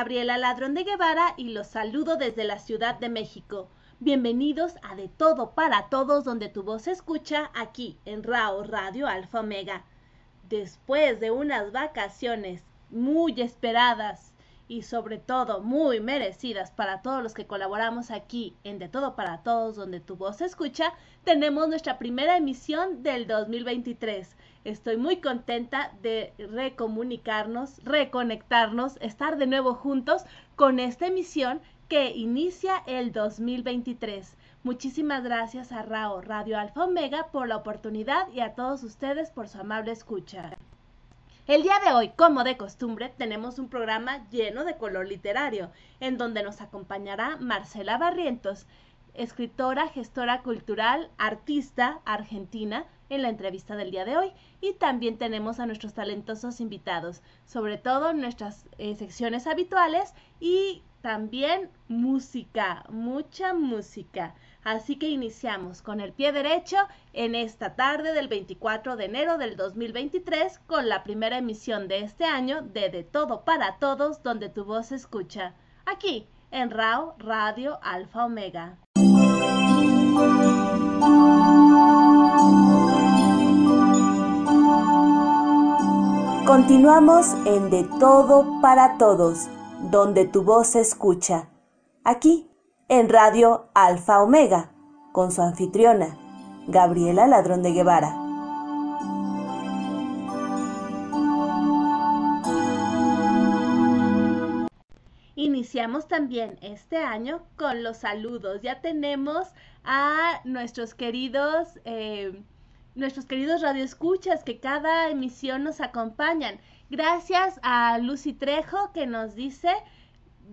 Gabriela Ladrón de Guevara y los saludo desde la Ciudad de México. Bienvenidos a De Todo para Todos, donde tu voz se escucha aquí en RAO Radio Alfa Omega. Después de unas vacaciones muy esperadas y sobre todo muy merecidas para todos los que colaboramos aquí en De Todo para Todos, donde tu voz se escucha, tenemos nuestra primera emisión del 2023. Estoy muy contenta de recomunicarnos, reconectarnos, estar de nuevo juntos con esta emisión que inicia el 2023. Muchísimas gracias a Rao Radio Alfa Omega por la oportunidad y a todos ustedes por su amable escucha. El día de hoy, como de costumbre, tenemos un programa lleno de color literario, en donde nos acompañará Marcela Barrientos, escritora, gestora cultural, artista argentina, en la entrevista del día de hoy. Y también tenemos a nuestros talentosos invitados, sobre todo nuestras eh, secciones habituales y también música, mucha música. Así que iniciamos con el pie derecho en esta tarde del 24 de enero del 2023 con la primera emisión de este año de De Todo para Todos donde tu voz se escucha. Aquí en RAO Radio Alfa Omega. Continuamos en De Todo para Todos donde tu voz se escucha, aquí en Radio Alfa Omega, con su anfitriona, Gabriela Ladrón de Guevara. Iniciamos también este año con los saludos. Ya tenemos a nuestros queridos, eh, nuestros queridos radioescuchas que cada emisión nos acompañan. Gracias a Lucy Trejo que nos dice,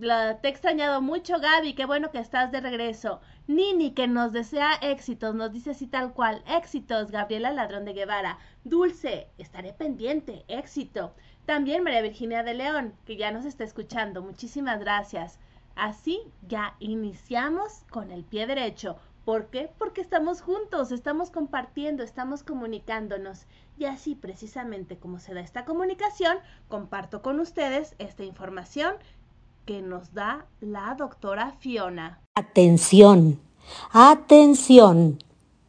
te he extrañado mucho Gaby, qué bueno que estás de regreso. Nini que nos desea éxitos, nos dice así tal cual, éxitos, Gabriela Ladrón de Guevara. Dulce, estaré pendiente, éxito. También María Virginia de León, que ya nos está escuchando, muchísimas gracias. Así ya iniciamos con el pie derecho. ¿Por qué? Porque estamos juntos, estamos compartiendo, estamos comunicándonos. Y así precisamente como se da esta comunicación, comparto con ustedes esta información que nos da la doctora Fiona. Atención, atención.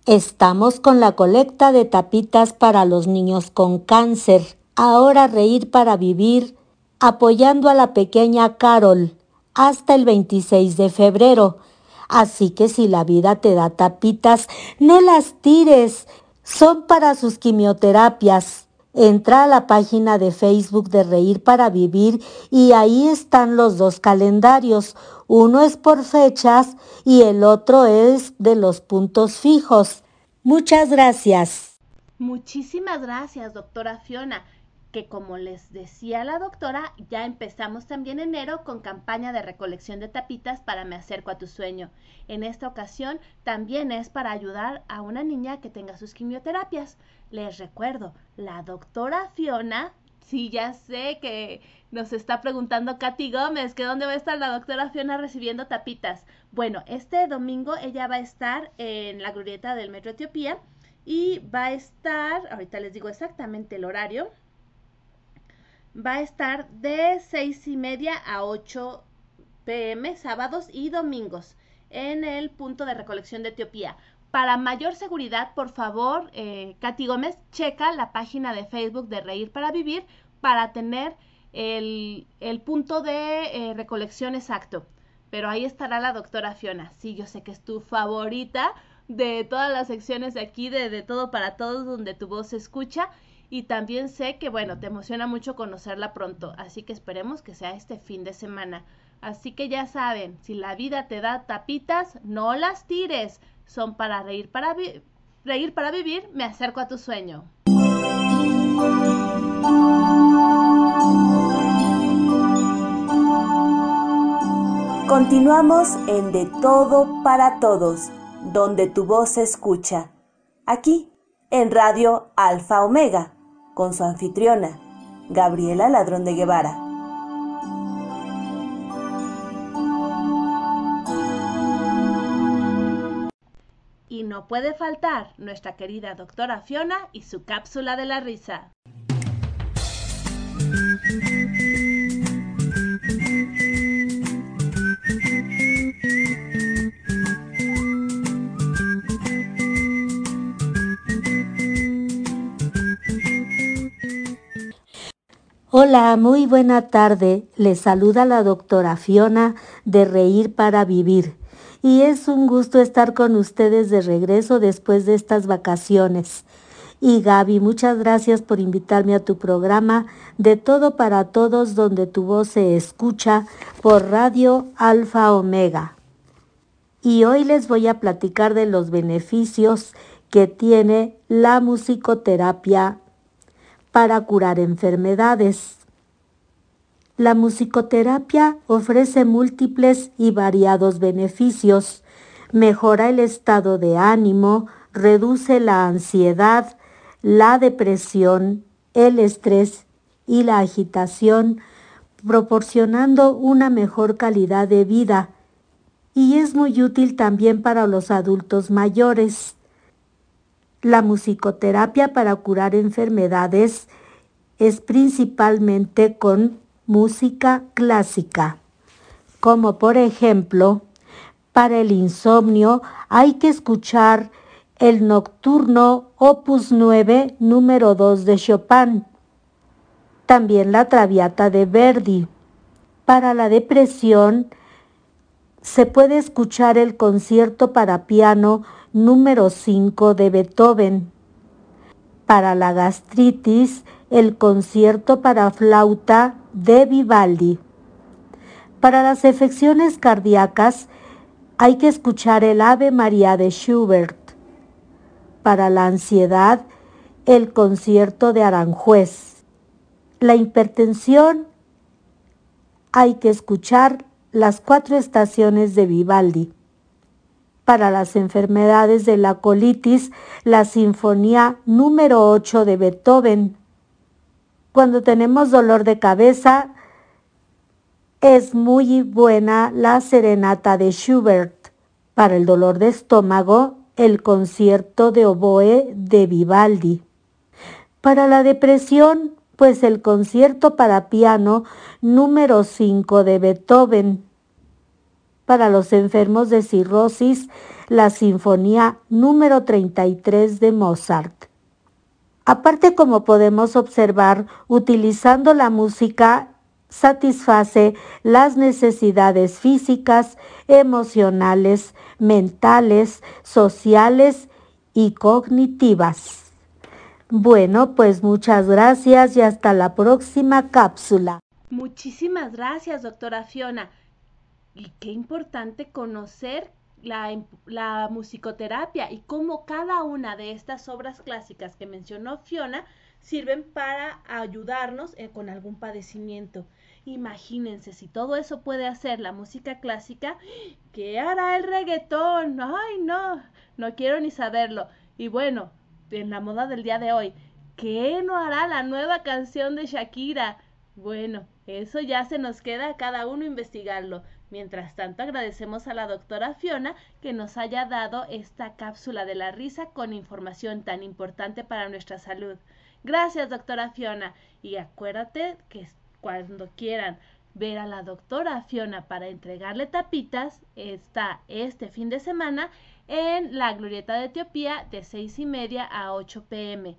Estamos con la colecta de tapitas para los niños con cáncer. Ahora reír para vivir, apoyando a la pequeña Carol hasta el 26 de febrero. Así que si la vida te da tapitas, no las tires. Son para sus quimioterapias. Entra a la página de Facebook de Reír para Vivir y ahí están los dos calendarios. Uno es por fechas y el otro es de los puntos fijos. Muchas gracias. Muchísimas gracias, doctora Fiona que como les decía la doctora, ya empezamos también enero con campaña de recolección de tapitas para Me acerco a tu sueño. En esta ocasión también es para ayudar a una niña que tenga sus quimioterapias. Les recuerdo, la doctora Fiona, sí ya sé que nos está preguntando Katy Gómez que dónde va a estar la doctora Fiona recibiendo tapitas. Bueno, este domingo ella va a estar en la glorieta del Metro Etiopía y va a estar, ahorita les digo exactamente el horario, va a estar de seis y media a 8 pm sábados y domingos en el punto de recolección de Etiopía. Para mayor seguridad, por favor, eh, Katy Gómez, checa la página de Facebook de Reír para Vivir para tener el, punto de eh, recolección exacto. Pero ahí estará la doctora Fiona. Sí, yo sé que es tu favorita de todas las secciones de aquí, de, de todo para todos, donde tu voz se escucha y también sé que, bueno, te emociona mucho conocerla pronto, así que esperemos que sea este fin de semana. Así que ya saben, si la vida te da tapitas, no las tires, son para reír para, reír para vivir, me acerco a tu sueño. Continuamos en De Todo para Todos, donde tu voz se escucha, aquí en Radio Alfa Omega con su anfitriona, Gabriela Ladrón de Guevara. Y no puede faltar nuestra querida doctora Fiona y su cápsula de la risa. Hola, muy buena tarde. Les saluda la doctora Fiona de Reír para Vivir. Y es un gusto estar con ustedes de regreso después de estas vacaciones. Y Gaby, muchas gracias por invitarme a tu programa de Todo para Todos donde tu voz se escucha por Radio Alfa Omega. Y hoy les voy a platicar de los beneficios que tiene la musicoterapia para curar enfermedades. La musicoterapia ofrece múltiples y variados beneficios. Mejora el estado de ánimo, reduce la ansiedad, la depresión, el estrés y la agitación, proporcionando una mejor calidad de vida. Y es muy útil también para los adultos mayores. La musicoterapia para curar enfermedades es principalmente con música clásica, como por ejemplo, para el insomnio hay que escuchar el nocturno opus 9 número 2 de Chopin, también la traviata de Verdi. Para la depresión se puede escuchar el concierto para piano número 5 de Beethoven. Para la gastritis, el concierto para flauta de Vivaldi. Para las afecciones cardíacas, hay que escuchar el Ave María de Schubert. Para la ansiedad, el concierto de Aranjuez. La hipertensión, hay que escuchar las cuatro estaciones de Vivaldi para las enfermedades de la colitis la Sinfonía número 8 de Beethoven. Cuando tenemos dolor de cabeza, es muy buena la serenata de Schubert. Para el dolor de estómago, el concierto de oboe de Vivaldi. Para la depresión, pues el concierto para piano número 5 de Beethoven para los enfermos de cirrosis la Sinfonía número 33 de Mozart. Aparte, como podemos observar, utilizando la música satisface las necesidades físicas, emocionales, mentales, sociales y cognitivas. Bueno, pues muchas gracias y hasta la próxima cápsula. Muchísimas gracias, doctora Fiona. Y qué importante conocer la, musicoterapia y cómo cada una de estas obras clásicas que mencionó Fiona sirven para ayudarnos eh, con algún padecimiento. Imagínense, si todo eso puede hacer la música clásica, ¿qué hará el reggaetón? Ay, no, no quiero ni saberlo. Y bueno, en la moda del día de hoy, ¿qué no hará la nueva canción de Shakira? Bueno, eso ya se nos queda a cada uno investigarlo. Mientras tanto, agradecemos a la doctora Fiona que nos haya dado esta cápsula de la risa con información tan importante para nuestra salud. Gracias, doctora Fiona. Y acuérdate que cuando quieran ver a la doctora Fiona para entregarle tapitas, está este fin de semana en la Glorieta de Etiopía de seis y media a 8 pm.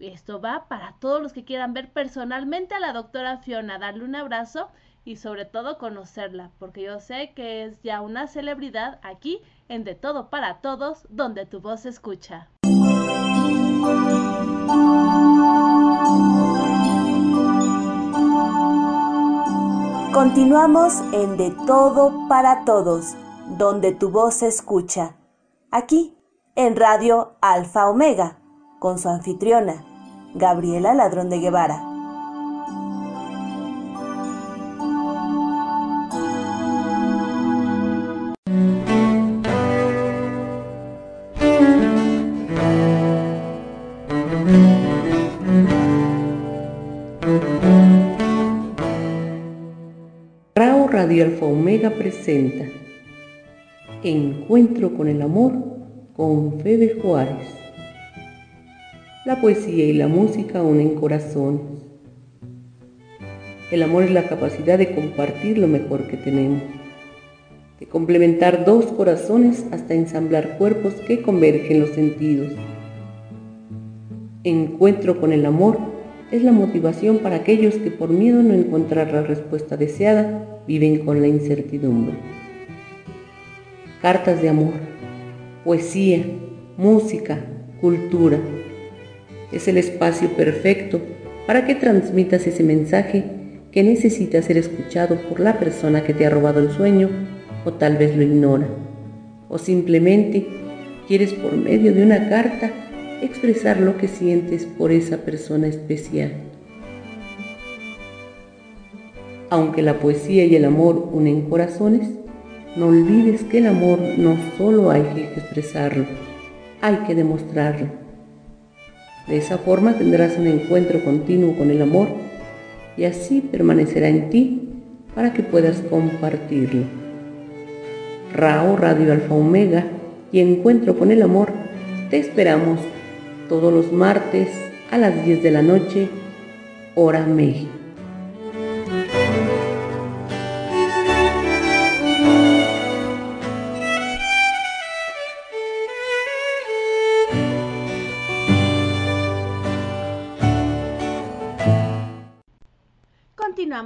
Esto va para todos los que quieran ver personalmente a la doctora Fiona, darle un abrazo y sobre todo conocerla, porque yo sé que es ya una celebridad aquí en De Todo para Todos, donde tu voz se escucha. Continuamos en De Todo para Todos, donde tu voz se escucha, aquí en Radio Alfa Omega, con su anfitriona, Gabriela Ladrón de Guevara. Radio Alfa Omega presenta Encuentro con el amor con Fede Juárez. La poesía y la música unen corazones. El amor es la capacidad de compartir lo mejor que tenemos, de complementar dos corazones hasta ensamblar cuerpos que convergen los sentidos. Encuentro con el amor es la motivación para aquellos que por miedo no encontrar la respuesta deseada viven con la incertidumbre. Cartas de amor, poesía, música, cultura. Es el espacio perfecto para que transmitas ese mensaje que necesita ser escuchado por la persona que te ha robado el sueño o tal vez lo ignora. O simplemente quieres por medio de una carta expresar lo que sientes por esa persona especial. Aunque la poesía y el amor unen corazones, no olvides que el amor no solo hay que expresarlo, hay que demostrarlo. De esa forma tendrás un encuentro continuo con el amor y así permanecerá en ti para que puedas compartirlo. Rao Radio Alfa Omega y Encuentro con el Amor, te esperamos todos los martes a las 10 de la noche, hora México.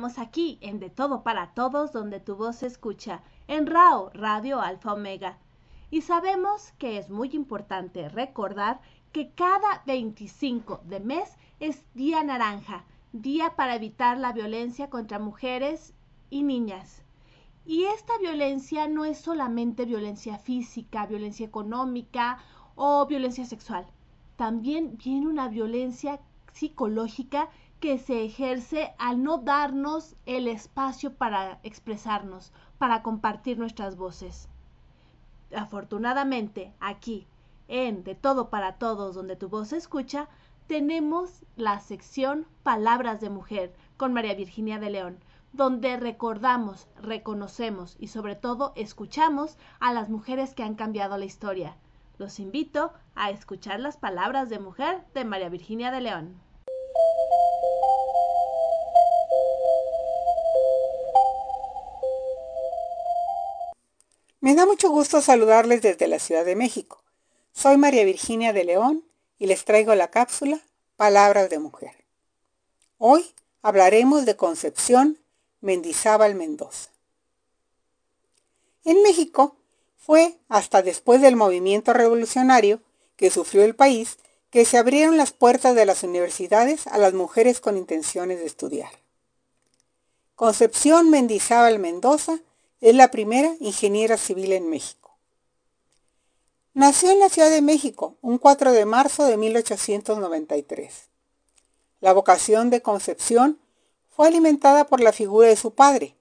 Aquí en De Todo para Todos, donde tu voz se escucha, en RAO, Radio Alfa Omega. Y sabemos que es muy importante recordar que cada 25 de mes es Día Naranja, día para evitar la violencia contra mujeres y niñas. Y esta violencia no es solamente violencia física, violencia económica o violencia sexual. También viene una violencia psicológica que se ejerce al no darnos el espacio para expresarnos, para compartir nuestras voces. Afortunadamente, aquí en De Todo para Todos, donde tu voz se escucha, tenemos la sección Palabras de Mujer con María Virginia de León, donde recordamos, reconocemos y sobre todo escuchamos a las mujeres que han cambiado la historia. Los invito a escuchar las palabras de mujer de María Virginia de León. Me da mucho gusto saludarles desde la Ciudad de México. Soy María Virginia de León y les traigo la cápsula Palabras de Mujer. Hoy hablaremos de Concepción Mendizábal Mendoza. En México fue hasta después del movimiento revolucionario que sufrió el país que se abrieron las puertas de las universidades a las mujeres con intenciones de estudiar. Concepción Mendizábal Mendoza es la primera ingeniera civil en México. Nació en la Ciudad de México un 4 de marzo de 1893. La vocación de Concepción fue alimentada por la figura de su padre,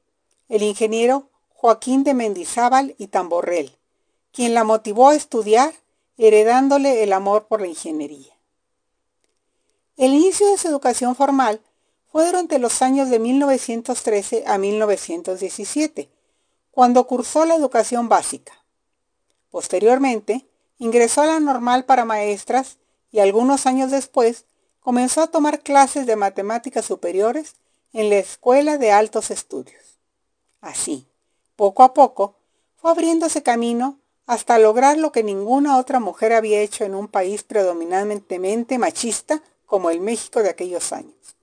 el ingeniero Joaquín de Mendizábal y Tamborrell, quien la motivó a estudiar heredándole el amor por la ingeniería. El inicio de su educación formal fue durante los años de 1913 a 1917, cuando cursó la educación básica. Posteriormente, ingresó a la normal para maestras y algunos años después comenzó a tomar clases de matemáticas superiores en la Escuela de Altos Estudios. Así, poco a poco, fue abriéndose camino hasta lograr lo que ninguna otra mujer había hecho en un país predominantemente machista como el México de aquellos años.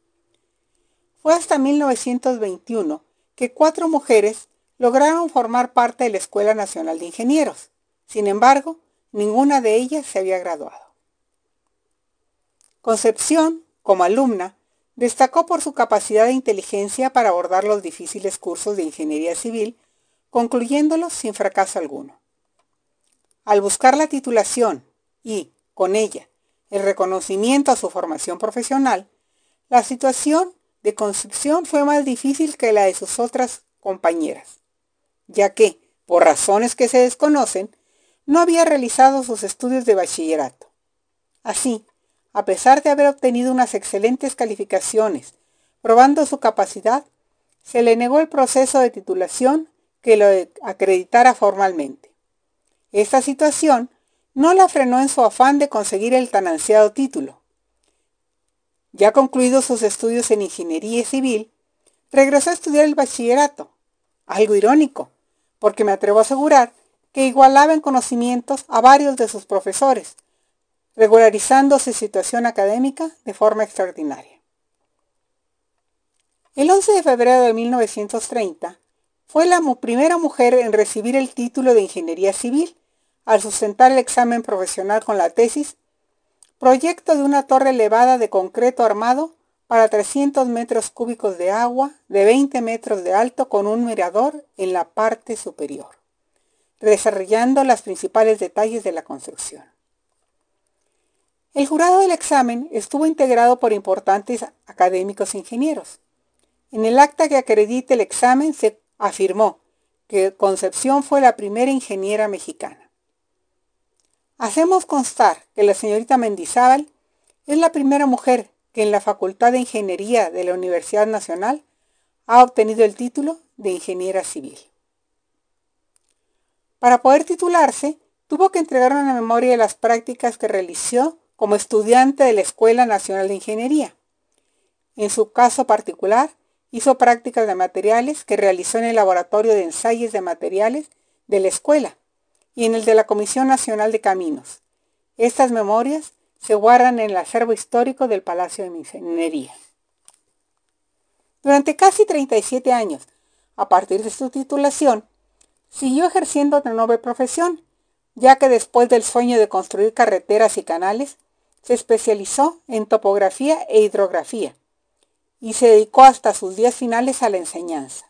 Fue hasta 1921 que cuatro mujeres lograron formar parte de la Escuela Nacional de Ingenieros, sin embargo, ninguna de ellas se había graduado. Concepción, como alumna, destacó por su capacidad de inteligencia para abordar los difíciles cursos de ingeniería civil, concluyéndolos sin fracaso alguno. Al buscar la titulación y, con ella, el reconocimiento a su formación profesional, la situación de Concepción fue más difícil que la de sus otras compañeras, ya que, por razones que se desconocen, no había realizado sus estudios de bachillerato. Así, a pesar de haber obtenido unas excelentes calificaciones, probando su capacidad, se le negó el proceso de titulación que lo acreditara formalmente. Esta situación no la frenó en su afán de conseguir el tan ansiado título. Ya concluidos sus estudios en ingeniería civil, regresó a estudiar el bachillerato, algo irónico, porque me atrevo a asegurar que igualaba en conocimientos a varios de sus profesores, regularizando su situación académica de forma extraordinaria. El 11 de febrero de 1930 fue la primera mujer en recibir el título de Ingeniería Civil al sustentar el examen profesional con la tesis Proyecto de una torre elevada de concreto armado para 300 metros cúbicos de agua de 20 metros de alto con un mirador en la parte superior, desarrollando los principales detalles de la construcción. El jurado del examen estuvo integrado por importantes académicos e ingenieros. En el acta que acredita el examen se afirmó que Concepción fue la primera ingeniera mexicana. Hacemos constar que la señorita Mendizábal es la primera mujer que en la Facultad de Ingeniería de la Universidad Nacional ha obtenido el título de ingeniera civil. Para poder titularse, tuvo que entregar una memoria de las prácticas que realizó como estudiante de la Escuela Nacional de Ingeniería. En su caso particular, hizo prácticas de materiales que realizó en el Laboratorio de Ensayos de Materiales de la escuela y en el de la Comisión Nacional de Caminos. Estas memorias se guardan en el acervo histórico del Palacio de Ingeniería. Durante casi 37 años, a partir de su titulación, siguió ejerciendo otra noble profesión, ya que después del sueño de construir carreteras y canales, se especializó en topografía e hidrografía y se dedicó hasta sus días finales a la enseñanza.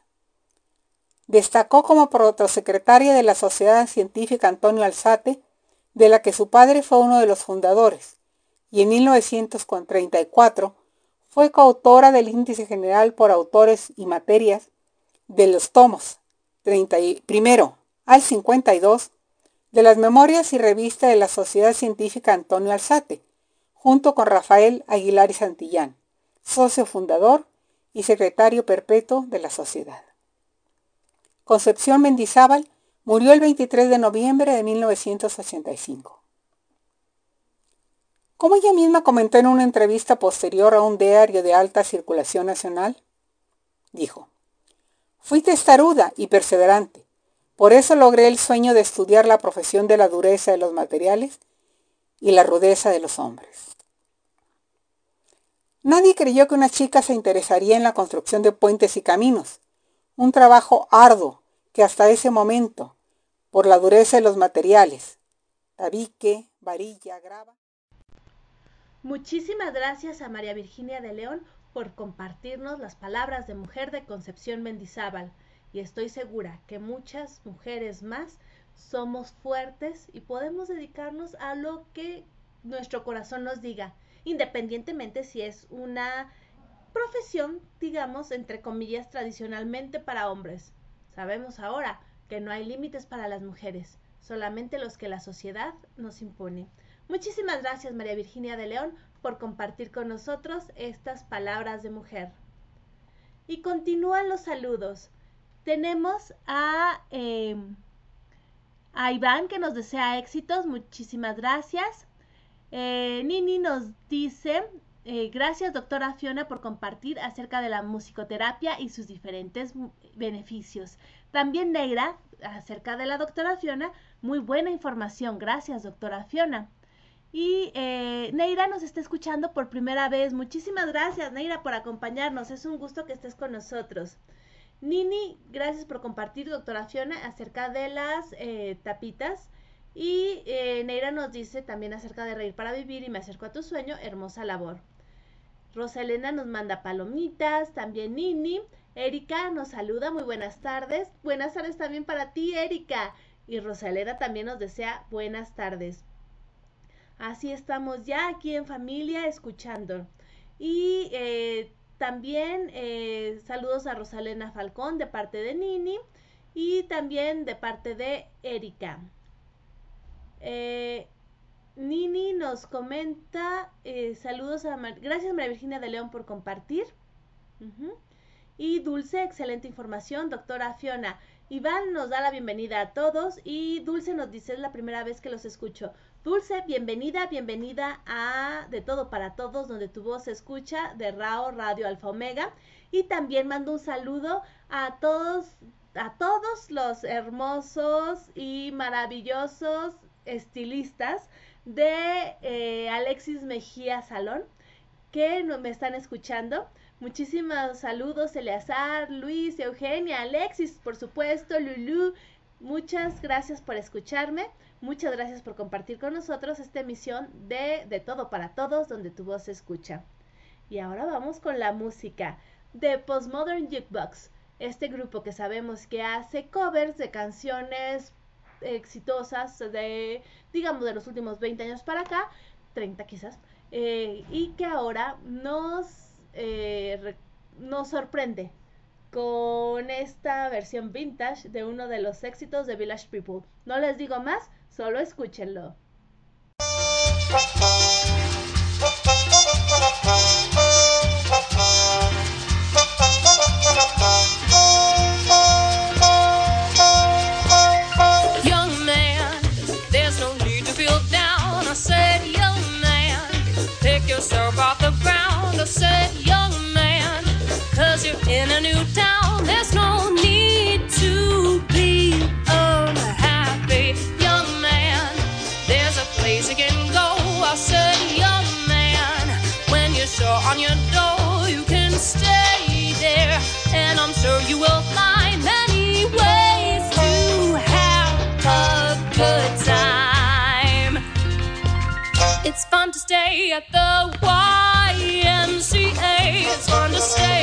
Destacó como protosecretaria de la Sociedad Científica Antonio Alzate, de la que su padre fue uno de los fundadores, y en 1934 fue coautora del Índice General por Autores y Materias de los tomos 31 al 52 de las Memorias y Revista de la Sociedad Científica Antonio Alzate, junto con Rafael Aguilar y Santillán, socio fundador y secretario perpetuo de la sociedad. Concepción Mendizábal murió el 23 de noviembre de 1985. Como ella misma comentó en una entrevista posterior a un diario de alta circulación nacional, dijo, Fui testaruda y perseverante. Por eso logré el sueño de estudiar la profesión de la dureza de los materiales y la rudeza de los hombres. Nadie creyó que una chica se interesaría en la construcción de puentes y caminos, un trabajo arduo que hasta ese momento, por la dureza de los materiales, tabique, varilla, grava, Muchísimas gracias a María Virginia de León por compartirnos las palabras de mujer de Concepción Mendizábal y estoy segura que muchas mujeres más somos fuertes y podemos dedicarnos a lo que nuestro corazón nos diga, independientemente si es una profesión, digamos, entre comillas, tradicionalmente para hombres. Sabemos ahora que no hay límites para las mujeres, solamente los que la sociedad nos impone. Muchísimas gracias María Virginia de León por compartir con nosotros estas palabras de mujer. Y continúan los saludos. Tenemos a, a Iván que nos desea éxitos. Muchísimas gracias. Eh, Nini nos dice, eh, gracias doctora Fiona por compartir acerca de la musicoterapia y sus diferentes beneficios. También Neira, acerca de la doctora Fiona, muy buena información. Gracias doctora Fiona. Y eh, Neira nos está escuchando por primera vez. Muchísimas gracias, Neira, por acompañarnos. Es un gusto que estés con nosotros. Nini, gracias por compartir, doctora Fiona, acerca de las eh, tapitas. Y eh, Neira nos dice también acerca de reír para vivir y me acerco a tu sueño, hermosa labor. Rosalena nos manda palomitas, también Nini. Erika nos saluda, muy buenas tardes. Buenas tardes también para ti, Erika. Y Rosalena también nos desea buenas tardes. Así estamos ya aquí en familia escuchando. Y eh, también eh, saludos a Rosalena Falcón de parte de Nini y también de parte de Erika. Eh, Nini nos comenta saludos a gracias María Virginia de León por compartir. Y Dulce, excelente información, doctora Fiona. Iván nos da la bienvenida a todos y Dulce nos dice es la primera vez que los escucho. Dulce, bienvenida, bienvenida a De Todo para Todos, donde tu voz se escucha, de Rao Radio Alfa Omega. Y también mando un saludo a todos, a todos los hermosos y maravillosos estilistas de eh, Alexis Mejía Salón que me están escuchando. Muchísimos saludos, Eleazar, Luis, Eugenia, Alexis, por supuesto, Lulu. Muchas gracias por escucharme. Muchas gracias por compartir con nosotros esta emisión de De Todo para Todos, donde tu voz se escucha. Y ahora vamos con la música de Postmodern Jukebox, este grupo que sabemos que hace covers de canciones exitosas de, digamos, de los últimos 20 años para acá, 30 quizás, eh, y que ahora nos, eh, nos sorprende con esta versión vintage de uno de los éxitos de Village People. No les digo más, solo escúchenlo. Cause you're in a new town, there's no need to be unhappy, young man. There's a place you can go, I said, young man. When you're sure on your door, you can stay there, and I'm sure you will find many ways to have a good time. It's fun to stay at the YMCA. It's fun to stay.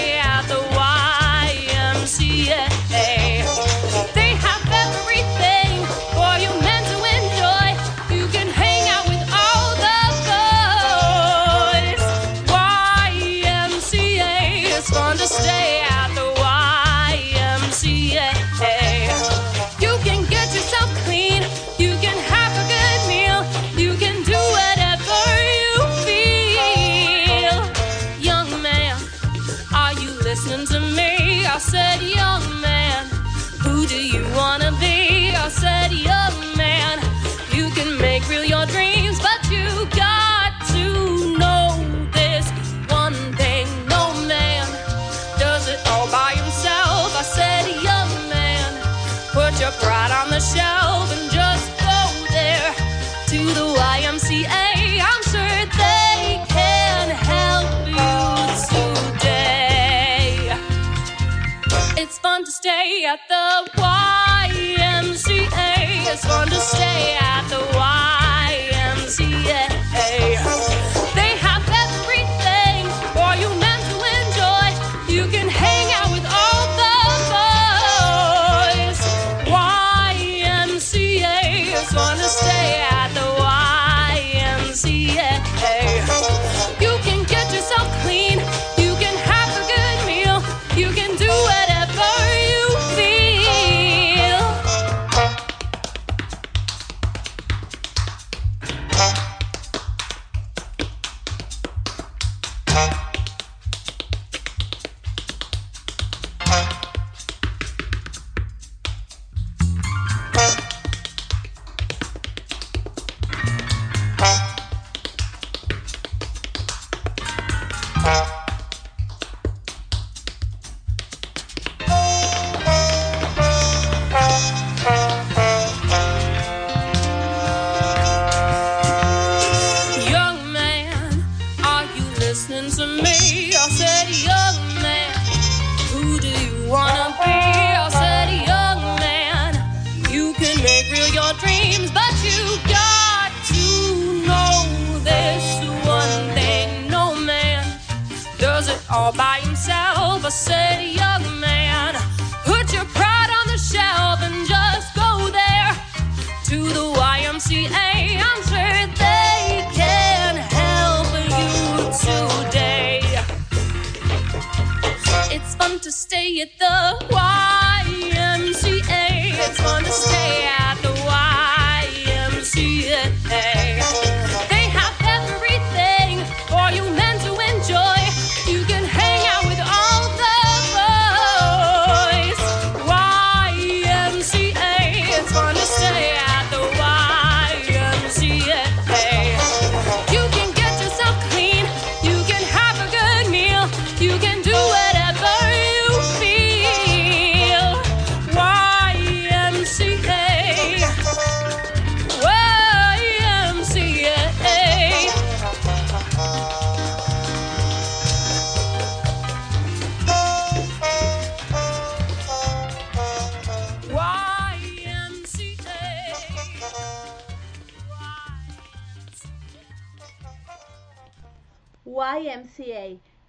At the YMCA. It's fun to stay at to stay at the YMCA. It's to stay at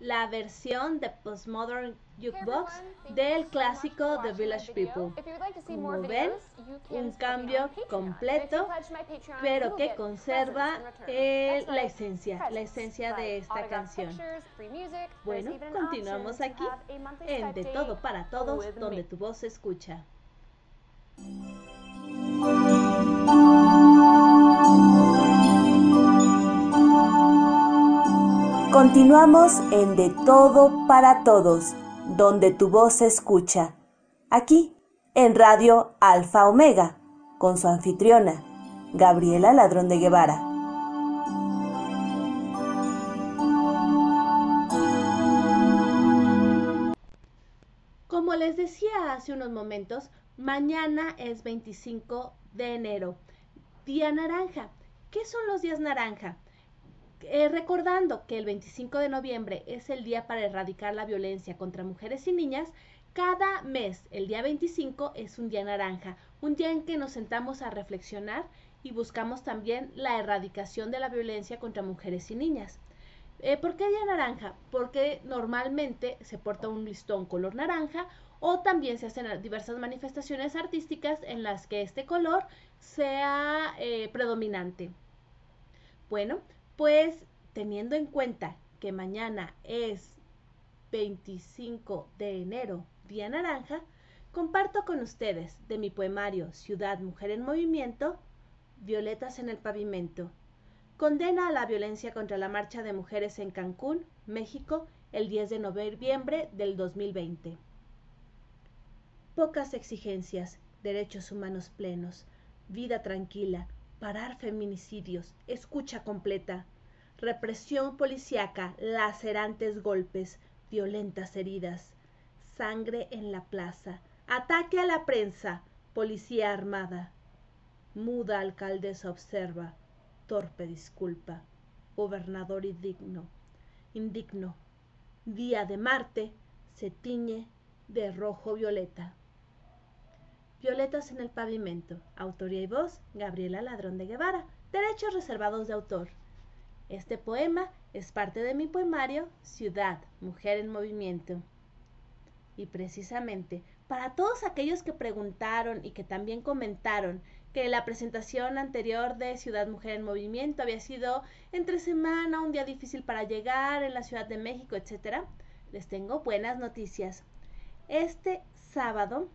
la versión de Postmodern Jukebox del clásico The Village People. Como ven, un cambio completo, pero que conserva eh, la esencia, la esencia de esta canción. Bueno, continuamos aquí en De Todo para Todos, donde tu voz se escucha. Continuamos en De Todo para Todos, donde tu voz se escucha. Aquí, en Radio Alfa Omega, con su anfitriona, Gabriela Ladrón de Guevara. Como les decía hace unos momentos, mañana es 25 de enero, día naranja. ¿Qué son los días naranja? Eh, recordando que el 25 de noviembre es el día para erradicar la violencia contra mujeres y niñas, cada mes, el día 25, es un día naranja, un día en que nos sentamos a reflexionar y buscamos también la erradicación de la violencia contra mujeres y niñas. Eh, ¿Por qué día naranja? Porque normalmente se porta un listón color naranja o también se hacen diversas manifestaciones artísticas en las que este color sea eh, predominante. Bueno, pues teniendo en cuenta que mañana es 25 de enero, Día Naranja, comparto con ustedes de mi poemario Ciudad Mujer en Movimiento, Violetas en el Pavimento. Condena a la violencia contra la marcha de mujeres en Cancún, México, el 10 de noviembre del 2020. Pocas exigencias, derechos humanos plenos, vida tranquila, parar feminicidios, escucha completa, represión policíaca, lacerantes golpes, violentas heridas, sangre en la plaza, ataque a la prensa, policía armada. Muda alcaldesa observa, torpe disculpa, gobernador indigno, indigno. Día de Marte se tiñe de rojo violeta. Violetas en el pavimento. Autoría y voz, Gabriela Ladrón de Guevara. Derechos reservados de autor. Este poema es parte de mi poemario Ciudad, Mujer en Movimiento. Y precisamente, para todos aquellos que preguntaron y que también comentaron que la presentación anterior de Ciudad Mujer en Movimiento había sido entre semana, un día difícil para llegar en la Ciudad de México, etc., les tengo buenas noticias. Este sábado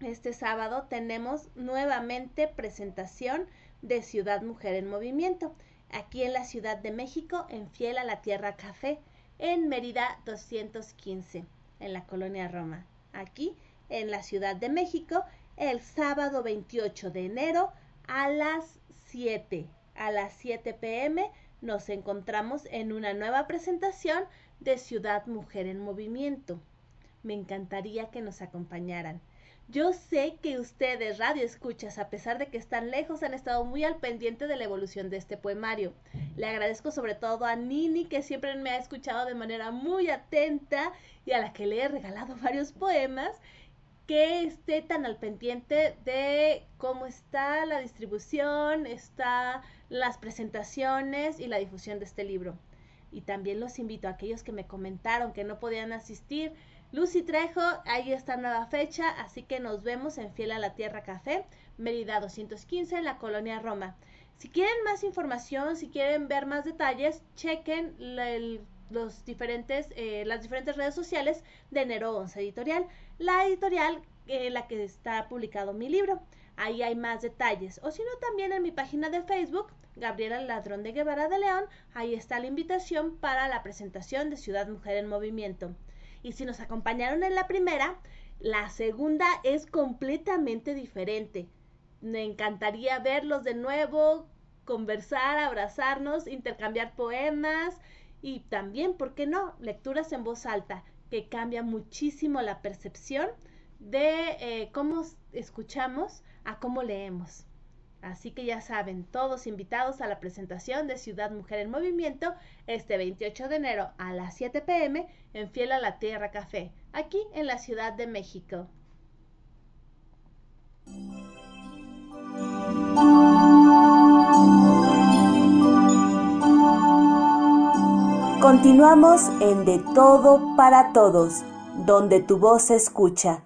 este sábado tenemos nuevamente presentación de Ciudad Mujer en Movimiento, aquí en la Ciudad de México, en Fiel a la Tierra Café, en Mérida 215, en la colonia Roma. Aquí, en la Ciudad de México, el sábado 28 de enero a las 7, a las 7 pm, nos encontramos en una nueva presentación de Ciudad Mujer en Movimiento. Me encantaría que nos acompañaran. Yo sé que ustedes, radio escuchas, a pesar de que están lejos, han estado muy al pendiente de la evolución de este poemario. Le agradezco sobre todo a Nini, que siempre me ha escuchado de manera muy atenta y a la que le he regalado varios poemas, que esté tan al pendiente de cómo está la distribución, está las presentaciones y la difusión de este libro. Y también los invito a aquellos que me comentaron que no podían asistir, Lucy Trejo, ahí está nueva fecha, así que nos vemos en Fiel a la Tierra Café, Mérida 215 en la colonia Roma. Si quieren más información, si quieren ver más detalles, chequen los diferentes, eh, las diferentes redes sociales de Enero 11 Editorial, la editorial en la que está publicado mi libro. Ahí hay más detalles. O si no, también en mi página de Facebook, Gabriela Ladrón de Guevara de León, ahí está la invitación para la presentación de Ciudad Mujer en Movimiento. Y si nos acompañaron en la primera, la segunda es completamente diferente. Me encantaría verlos de nuevo, conversar, abrazarnos, intercambiar poemas y también, ¿por qué no?, lecturas en voz alta, que cambia muchísimo la percepción de eh, cómo escuchamos a cómo leemos. Así que ya saben, todos invitados a la presentación de Ciudad Mujer en Movimiento este 28 de enero a las 7 pm en Fiel a la Tierra Café, aquí en la Ciudad de México. Continuamos en De Todo para Todos, donde tu voz se escucha.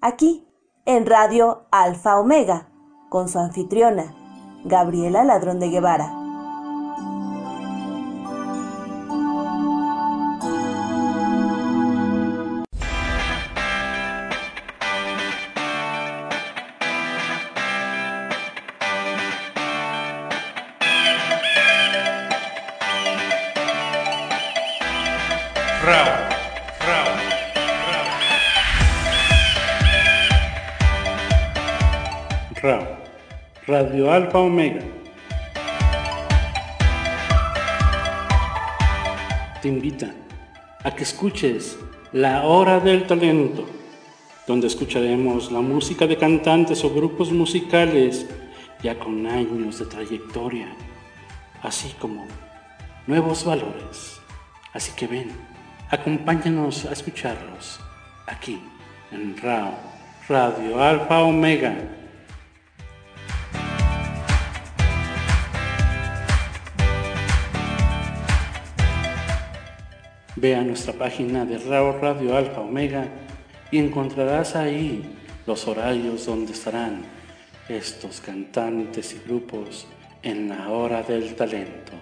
Aquí, en Radio Alfa Omega, con su anfitriona, Gabriela Ladrón de Guevara. Radio Alfa Omega. Te invita a que escuches La Hora del Talento, donde escucharemos la música de cantantes o grupos musicales ya con años de trayectoria, así como nuevos valores. Así que ven, acompáñanos a escucharlos aquí en RAO, Radio Alfa Omega. Ve a nuestra página de RAO Radio Alfa Omega y encontrarás ahí los horarios donde estarán estos cantantes y grupos en la hora del talento.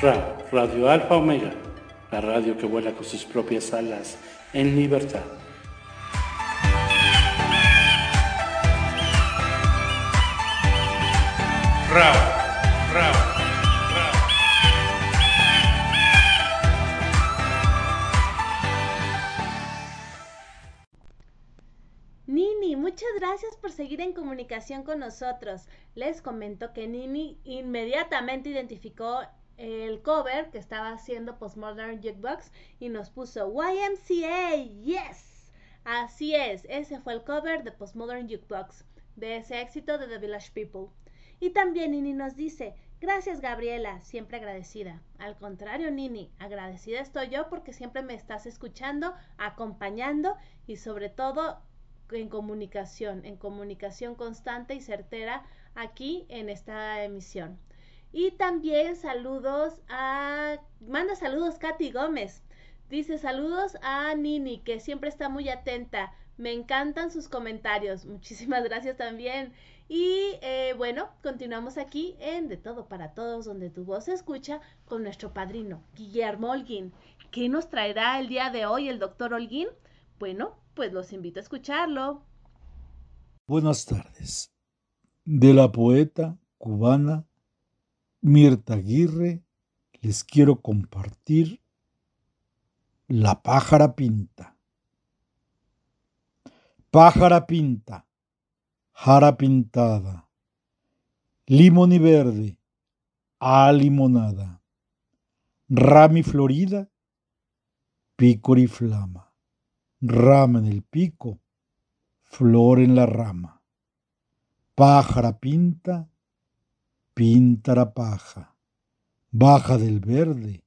RAO, Radio Alfa Omega, la radio que vuela con sus propias alas en libertad. Nini, muchas gracias por seguir en comunicación con nosotros. Les comento que Nini inmediatamente identificó el cover que estaba haciendo Postmodern Jukebox y nos puso YMCA, yes. Así es, ese fue el cover de Postmodern Jukebox, de ese éxito de The Village People. Y también Nini nos dice, gracias Gabriela, siempre agradecida. Al contrario, Nini, agradecida estoy yo porque siempre me estás escuchando, acompañando y sobre todo en comunicación, en comunicación constante y certera aquí en esta emisión. Y también saludos a... Manda saludos Katy Gómez. Dice saludos a Nini, que siempre está muy atenta. Me encantan sus comentarios. Muchísimas gracias también. Y eh, bueno, continuamos aquí en De Todo para Todos, donde tu voz se escucha con nuestro padrino, Guillermo Holguín. ¿Qué nos traerá el día de hoy el doctor Holguín? Bueno, pues los invito a escucharlo. Buenas tardes. De la poeta cubana Mirta Aguirre les quiero compartir La pájara pinta. Pájara pinta, jara pintada, limón y verde, a limonada, rami florida, pícor y flama, rama en el pico, flor en la rama. Pájara pinta, pinta la paja, baja del verde,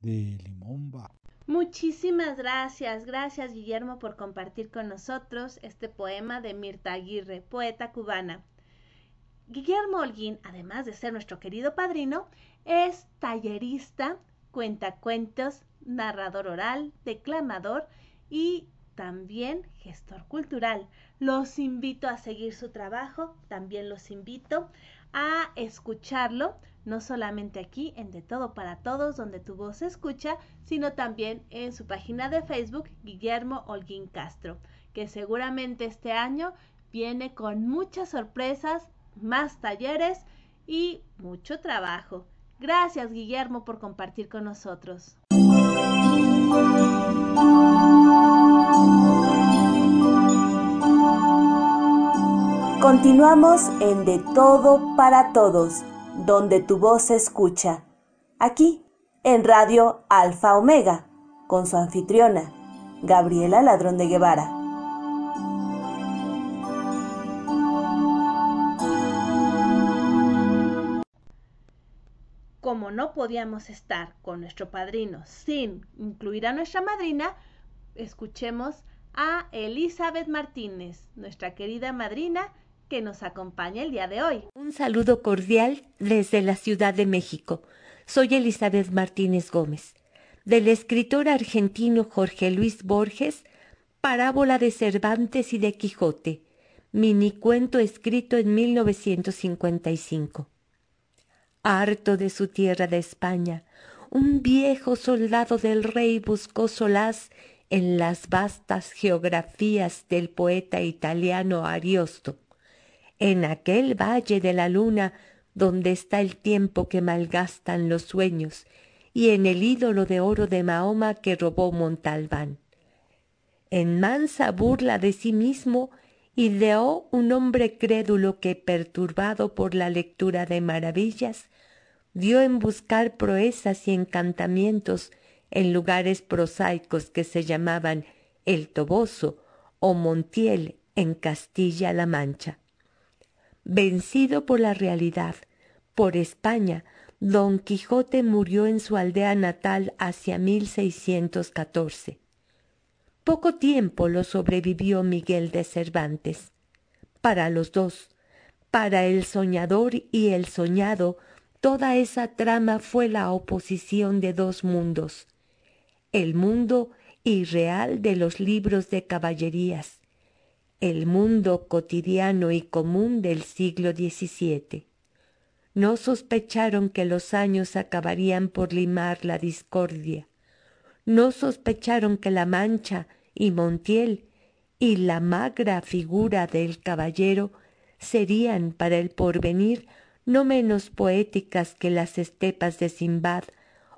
de limón baja. Muchísimas gracias, gracias Guillermo por compartir con nosotros este poema de Mirta Aguirre, poeta cubana. Guillermo Holguín, además de ser nuestro querido padrino, es tallerista, cuentacuentos, narrador oral, declamador y también gestor cultural. Los invito a seguir su trabajo, también los invito a escucharlo, no solamente aquí en De Todo para Todos, donde tu voz se escucha, sino también en su página de Facebook, Guillermo Holguín Castro, que seguramente este año viene con muchas sorpresas, más talleres y mucho trabajo. Gracias, Guillermo, por compartir con nosotros. Continuamos en De Todo para Todos, donde tu voz se escucha. Aquí, en Radio Alfa Omega, con su anfitriona, Gabriela Ladrón de Guevara. Como no podíamos estar con nuestro padrino sin incluir a nuestra madrina, escuchemos a Elizabeth Martínez, nuestra querida madrina, que nos acompaña el día de hoy. Un saludo cordial desde la Ciudad de México. Soy Elizabeth Martínez Gómez. Del escritor argentino Jorge Luis Borges, Parábola de Cervantes y de Quijote, minicuento escrito en 1955. Harto de su tierra de España, un viejo soldado del rey buscó solaz en las vastas geografías del poeta italiano Ariosto, en aquel valle de la luna donde está el tiempo que malgastan los sueños, y en el ídolo de oro de Mahoma que robó Montalbán. En mansa burla de sí mismo, ideó un hombre crédulo que, perturbado por la lectura de maravillas, dio en buscar proezas y encantamientos en lugares prosaicos que se llamaban El Toboso o Montiel en Castilla-La Mancha. Vencido por la realidad, por España, Don Quijote murió en su aldea natal hacia 1614. Poco tiempo lo sobrevivió Miguel de Cervantes. Para los dos, para el soñador y el soñado, toda esa trama fue la oposición de dos mundos, el mundo irreal de los libros de caballerías, el mundo cotidiano y común del siglo XVII. No sospecharon que los años acabarían por limar la discordia. No sospecharon que la Mancha y Montiel y la magra figura del caballero serían para el porvenir no menos poéticas que las estepas de Simbad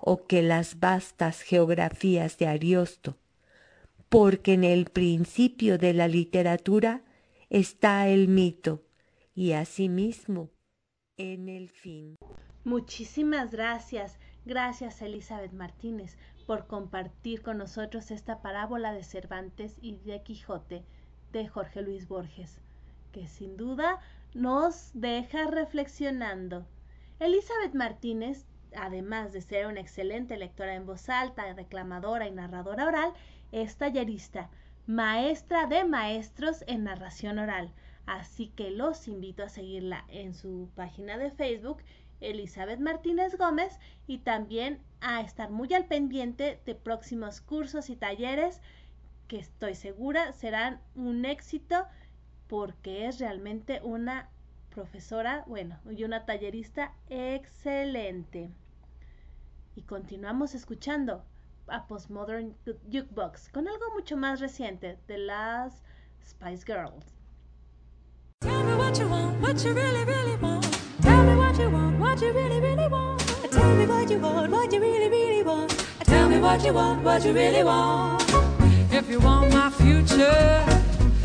o que las vastas geografías de Ariosto, porque en el principio de la literatura está el mito y asimismo en el fin. Muchísimas gracias, gracias Elizabeth Martínez por compartir con nosotros esta parábola de Cervantes y de Quijote de Jorge Luis Borges, que sin duda nos deja reflexionando. Elizabeth Martínez, además de ser una excelente lectora en voz alta, declamadora y narradora oral, es tallerista, maestra de maestros en narración oral. Así que los invito a seguirla en su página de Facebook, Elizabeth Martínez Gómez, y también a estar muy al pendiente de próximos cursos y talleres que estoy segura serán un éxito porque es realmente una profesora, bueno, y una tallerista excelente. Y continuamos escuchando a Postmodern Jukebox con algo mucho más reciente de las Spice Girls. Tell me what you want, what you really, really want. Tell me what you want, what you really, really want. Tell me what you want, what you really, want. What you want, what you really want. If you want my future,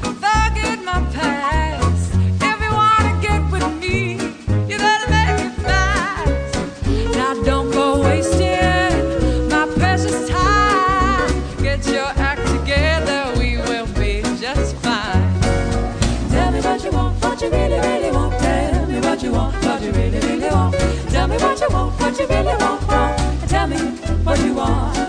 forget my past. What you really want. want. Tell me what you want.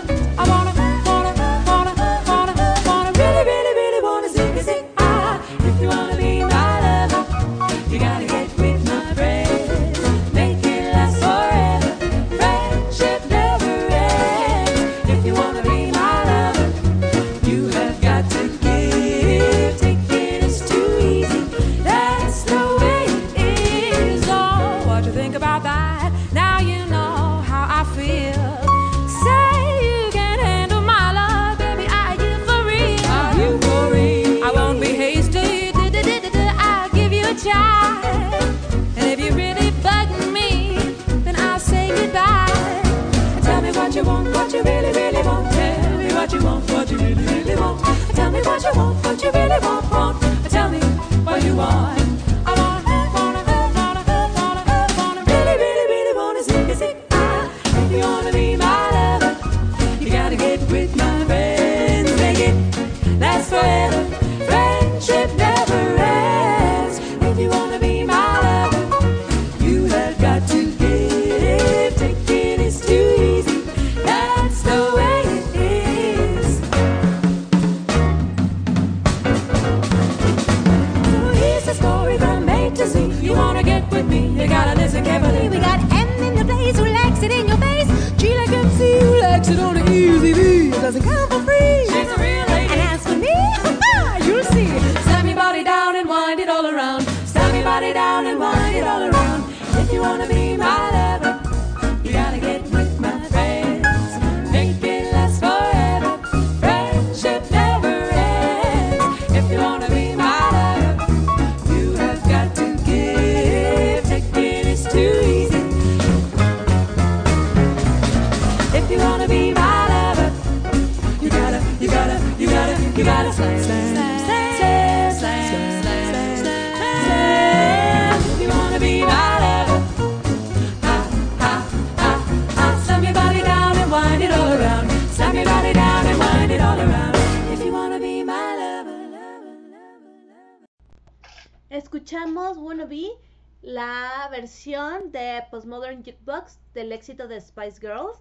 Éxito de Spice Girls.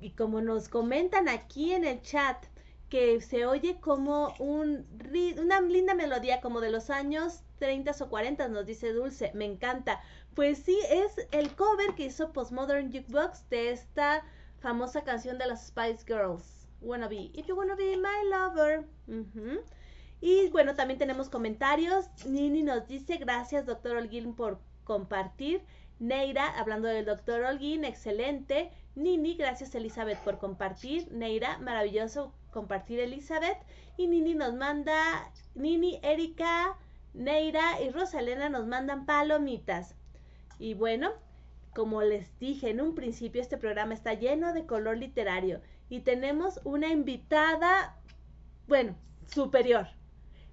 Y como nos comentan aquí en el chat, que se oye como un, una linda melodía como de los años 30 o 40, nos dice Dulce, me encanta. Pues sí, es el cover que hizo Postmodern Jukebox de esta famosa canción de las Spice Girls, Wannabe. If you wanna be my lover. Y bueno, también tenemos comentarios. Nini nos dice, gracias doctor Holguín por compartir. Neira, hablando del doctor Holguín, excelente. Nini, gracias Elizabeth por compartir. Neira, maravilloso compartir Elizabeth. Y Nini nos manda, Nini, Erika, Neira y Rosalena nos mandan palomitas. Y bueno, como les dije en un principio, este programa está lleno de color literario. Y tenemos una invitada, bueno, superior.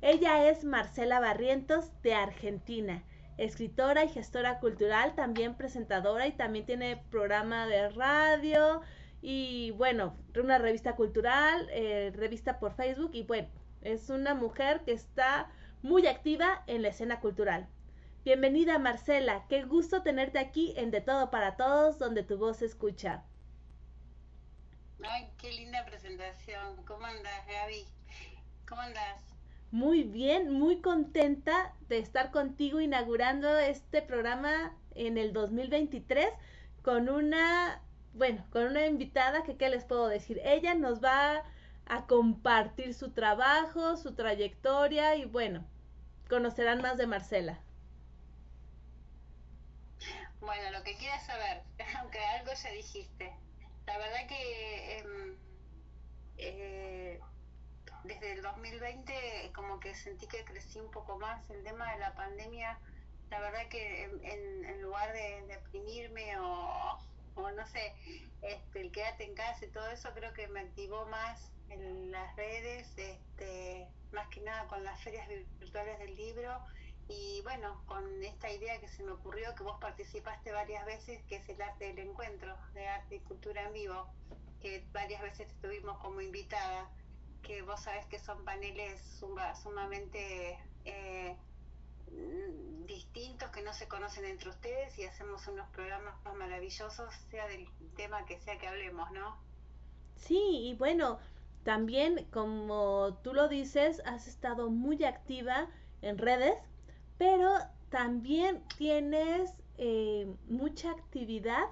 Ella es Marcela Barrientos de Argentina, escritora y gestora cultural, también presentadora y también tiene programa de radio y bueno, una revista cultural, eh, revista por Facebook y bueno, es una mujer que está muy activa en la escena cultural. Bienvenida Marcela, qué gusto tenerte aquí en De Todo para Todos, donde tu voz se escucha. Ay, qué linda presentación. ¿Cómo andas, Gaby? ¿Cómo andas? Muy bien, muy contenta de estar contigo inaugurando este programa en el 2023 con una, bueno, con una invitada que qué les puedo decir. Ella nos va a compartir su trabajo, su trayectoria y bueno, conocerán más de Marcela. Bueno, lo que quieras saber, aunque algo ya dijiste. La verdad que em, eh, desde el 2020 como que sentí que crecí un poco más. El tema de la pandemia, la verdad que en, en- en lugar de deprimirme o, o no sé, este, el quédate en casa y todo eso, creo que me activó más en las redes, este, más que nada con las ferias virtuales del libro y bueno, con esta idea que se me ocurrió, que vos participaste varias veces, que es el arte del encuentro, de arte y cultura en vivo, que varias veces estuvimos como invitada, que vos sabés que son paneles suma- sumamente eh, distintos, que no se conocen entre ustedes y hacemos unos programas maravillosos, sea del tema que sea que hablemos, ¿no? Sí, y bueno, también como tú lo dices, has estado muy activa en redes, pero también tienes eh, mucha actividad,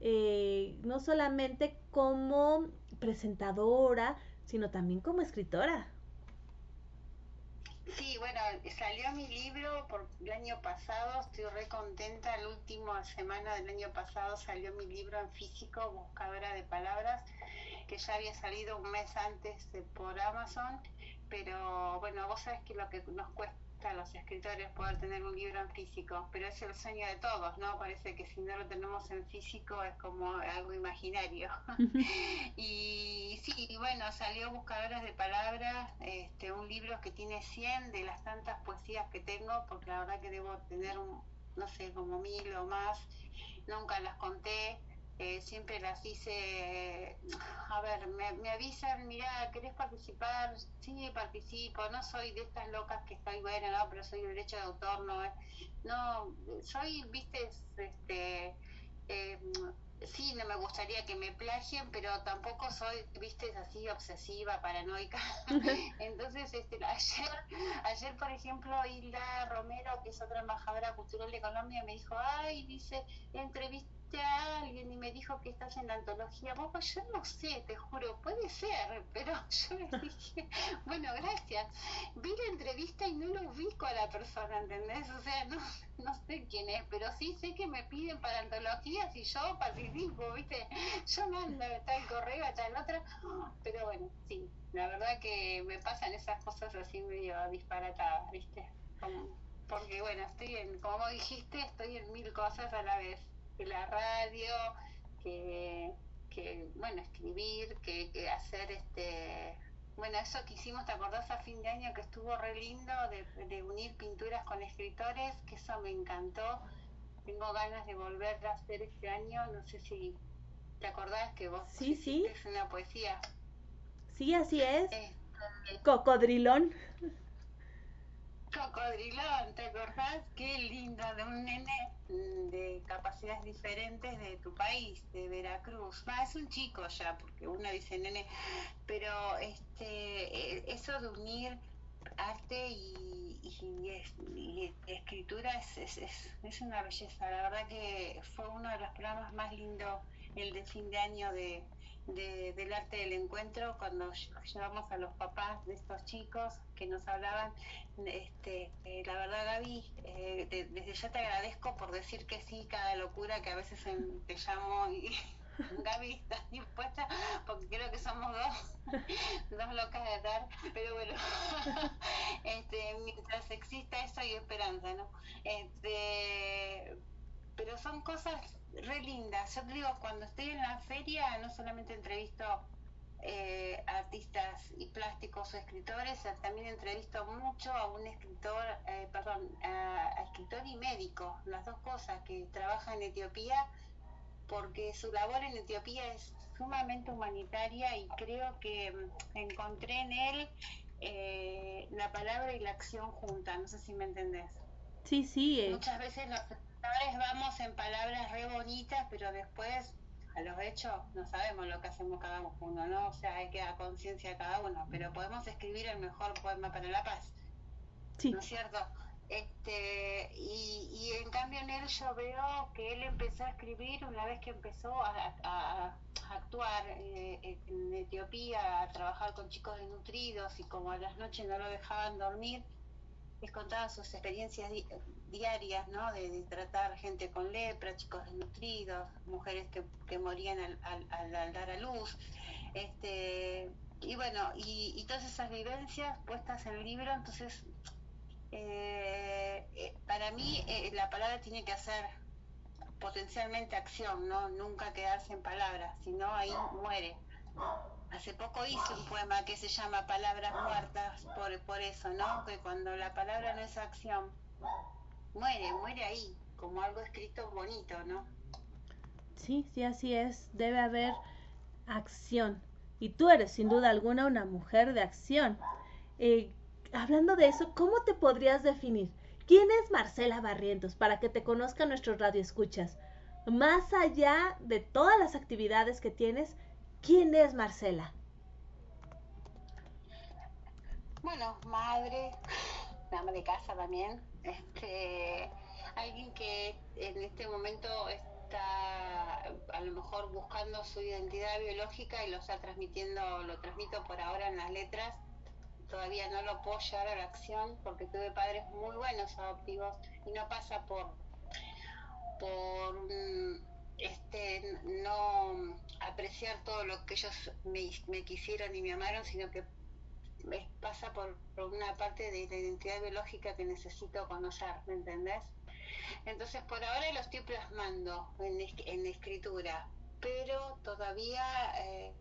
eh, no solamente como presentadora, sino también como escritora. Sí, bueno, salió mi libro por el año pasado, estoy re contenta, la última semana del año pasado salió mi libro en físico, Buscadora de Palabras, que ya había salido un mes antes por Amazon, pero bueno, vos sabés que lo que nos cuesta a los escritores poder tener un libro en físico, pero es el sueño de todos, ¿no? Parece que si no lo tenemos en físico es como algo imaginario. Y sí, bueno, salió Buscadores de Palabras, este, un libro que tiene 100 de las tantas poesías que tengo, porque la verdad que debo tener, un, no sé, como mil o más, nunca las conté, eh, siempre las hice, a ver, me, me avisan, mira, ¿querés participar? Sí, participo, no soy de estas locas que estoy buena, no, pero soy de derecho de autor, no, eh, no, soy, viste, este... Eh, sí, no me gustaría que me plagien, pero tampoco soy, viste, así obsesiva, paranoica. Entonces, este, ayer, ayer, por ejemplo, Hilda Romero, que es otra embajadora cultural de Colombia, me dijo, ay, dice, a alguien y me dijo que estás en la antología. Vos, pues yo no sé, te juro, puede ser, pero yo le dije, bueno, gracias. Vi la entrevista y no lo ubico a la persona, ¿entendés? O sea, no, no sé quién es, pero sí sé que me piden para antologías y yo participo, ¿viste? Yo mando tal correo, tal otra, pero bueno, sí, la verdad que me pasan esas cosas así medio disparatadas, ¿viste? Porque bueno, estoy en, como dijiste, estoy en mil cosas a la vez, que la radio, que, que bueno, escribir, que, que hacer este bueno, eso que hicimos, ¿te acordás a fin de año que estuvo re lindo de, de, unir pinturas con escritores? Que eso me encantó. Tengo ganas de volver a hacer este año. No sé si te acordás que vos sí, sí. es una poesía. Sí, así es. Este, Cocodrilón. Cocodrilón, ¿te acordás? Qué lindo, de un nene de capacidades diferentes de tu país, de Veracruz. Va, es un chico ya, porque uno dice nene, pero este, eso de unir arte y, escritura es, es, es, es, una belleza. La verdad que fue uno de los programas más lindos, el de fin de año de, de, del arte del encuentro, cuando llevamos a los papás de estos chicos que nos hablaban. Este, eh, la verdad, Gaby, eh, de, desde ya te agradezco por decir que sí, cada locura que a veces te llamo y Gaby, ¿estás dispuesta? Porque creo que somos dos, dos locas de dar, pero bueno, este, mientras exista eso hay esperanza, ¿no? Este, pero son cosas re lindas. Yo te digo, cuando estoy en la feria, no solamente entrevisto eh, artistas y plásticos o escritores, también entrevisto mucho a un escritor, eh, perdón, a, a, escritor y médico, las dos cosas, que trabaja en Etiopía, porque su labor en Etiopía es sumamente humanitaria y creo que encontré en él eh, la palabra y la acción juntas, no sé si me entendés. Sí, sí. Eh. Muchas veces escritores vamos en palabras re bonitas, pero después a los hechos no sabemos lo que hacemos cada uno, ¿no? O sea, hay que dar conciencia a cada uno, pero podemos escribir el mejor poema para la paz. Sí. ¿No es cierto? Este, y, y en cambio en él yo veo que él empezó a escribir una vez que empezó a, a, a actuar eh, en Etiopía, a trabajar con chicos desnutridos y como a las noches no lo dejaban dormir, les contaba sus experiencias di diarias, ¿no? De, tratar gente con lepra, chicos desnutridos, mujeres que, que morían al, al, al, dar a luz. Este, y bueno, y, y, todas esas vivencias puestas en el libro, entonces, eh, eh, para mí eh, la palabra tiene que hacer potencialmente acción, ¿no? Nunca quedarse en palabras, sino ahí muere. Hace poco hice un poema que se llama Palabras muertas por, por eso, ¿no? Que cuando la palabra no es acción, muere, muere ahí, como algo escrito bonito, ¿no? Sí, sí, así es. Debe haber acción. Y tú eres sin duda alguna una mujer de acción. Eh, hablando de eso, ¿cómo te podrías definir? ¿Quién es Marcela Barrientos para que te conozcan nuestros radioescuchas? Más allá de todas las actividades que tienes, ¿quién es Marcela? Bueno, madre, dama de casa también, este, alguien que en este momento está a lo mejor buscando su identidad biológica y lo está transmitiendo, lo transmito por ahora en las letras todavía no lo puedo llevar a la acción porque tuve padres muy buenos adoptivos y no pasa por por este no apreciar todo lo que ellos me, me quisieron y me amaron sino que pasa por, una parte de la identidad biológica que necesito conocer, ¿me entendés? Entonces por ahora lo estoy plasmando en, en escritura, pero todavía eh,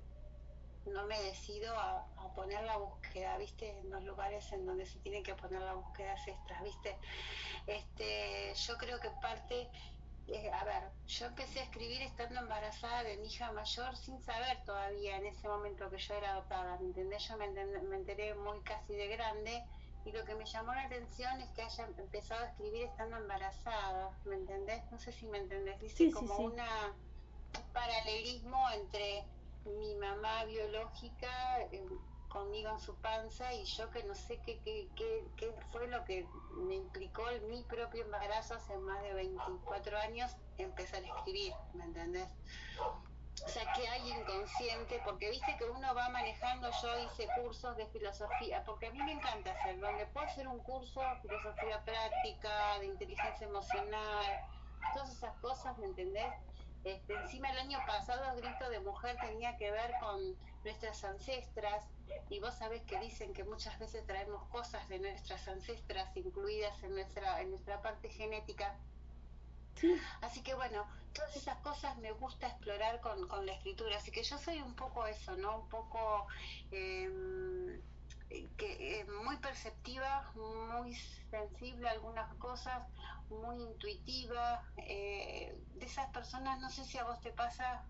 no me decido a, poner la búsqueda, ¿viste? En los lugares en donde se tiene que poner las búsquedas extras, ¿viste? Este, yo creo que parte, eh, a ver, yo empecé a escribir estando embarazada de mi hija mayor sin saber todavía en ese momento que yo era adoptada, ¿me entendés? Yo me, me enteré muy casi de grande y lo que me llamó la atención es que haya empezado a escribir estando embarazada, ¿me entendés? No sé si me entendés, dice sí, como sí, sí. una un paralelismo entre mi mamá biológica eh, conmigo en su panza y yo que no sé qué, qué, qué, qué fue lo que me implicó el, mi propio embarazo hace más de 24 años empezar a escribir, ¿me entendés? O sea, que hay inconsciente, porque viste que uno va manejando, yo hice cursos de filosofía, porque a mí me encanta hacer, donde puedo hacer un curso de filosofía práctica, de inteligencia emocional, todas esas cosas, ¿me entendés? Este, encima el año pasado el grito de mujer tenía que ver con nuestras ancestras y vos sabés que dicen que muchas veces traemos cosas de nuestras ancestras incluidas en nuestra, en nuestra parte genética. Así que bueno, todas esas cosas me gusta explorar con, con la escritura, así que yo soy un poco eso, ¿no? Un poco... Eh, que, eh, muy perceptiva, muy sensible a algunas cosas, muy intuitiva. Eh, de esas personas, no sé si a vos te pasa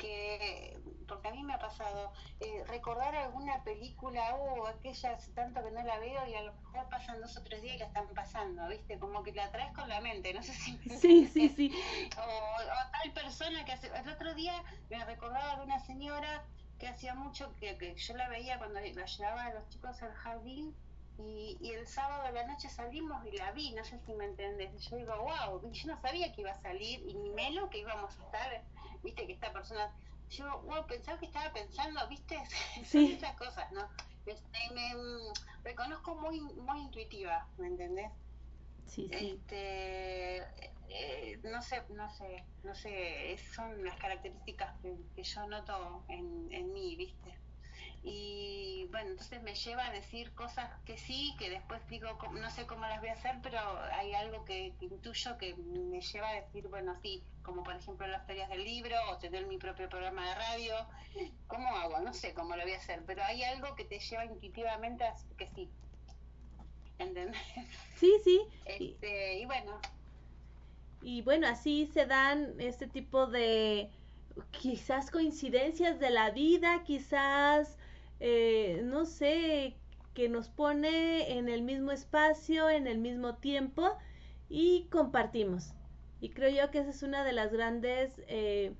que, porque a mí me ha pasado, eh, recordar alguna película o aquella hace tanto que no la veo y a lo mejor pasan dos o tres días y la están pasando, ¿viste? Como que la traes con la mente, no sé si... Sí, sí, sí. O, o tal persona que hace... El otro día me recordaba de una señora que hacía mucho que, que, yo la veía cuando la llevaba a los chicos al jardín y, y, el sábado de la noche salimos y la vi, no sé si me entendés. Yo digo, wow, yo no sabía que iba a salir y ni menos que íbamos a estar, viste, que esta persona, yo, wow, pensaba que estaba pensando, viste, sí. esas cosas, ¿no? Este, me, reconozco muy, muy intuitiva, ¿me entendés? Sí, sí. Este, eh, no sé, no sé, no sé, son las características que, que yo noto en, en, mí, ¿viste? Y bueno, entonces me lleva a decir cosas que sí, que después digo, no sé cómo las voy a hacer, pero hay algo que, que intuyo que me lleva a decir, bueno, sí, como por ejemplo las ferias del libro o tener mi propio programa de radio, ¿cómo hago? No sé cómo lo voy a hacer, pero hay algo que te lleva intuitivamente a que sí. ¿Entendés? Sí, sí. Este, y bueno, y bueno, así se dan este tipo de quizás coincidencias de la vida, quizás, eh, no sé, que nos pone en el mismo espacio, en el mismo tiempo y compartimos. Y creo yo que esa es una de las grandes, eh,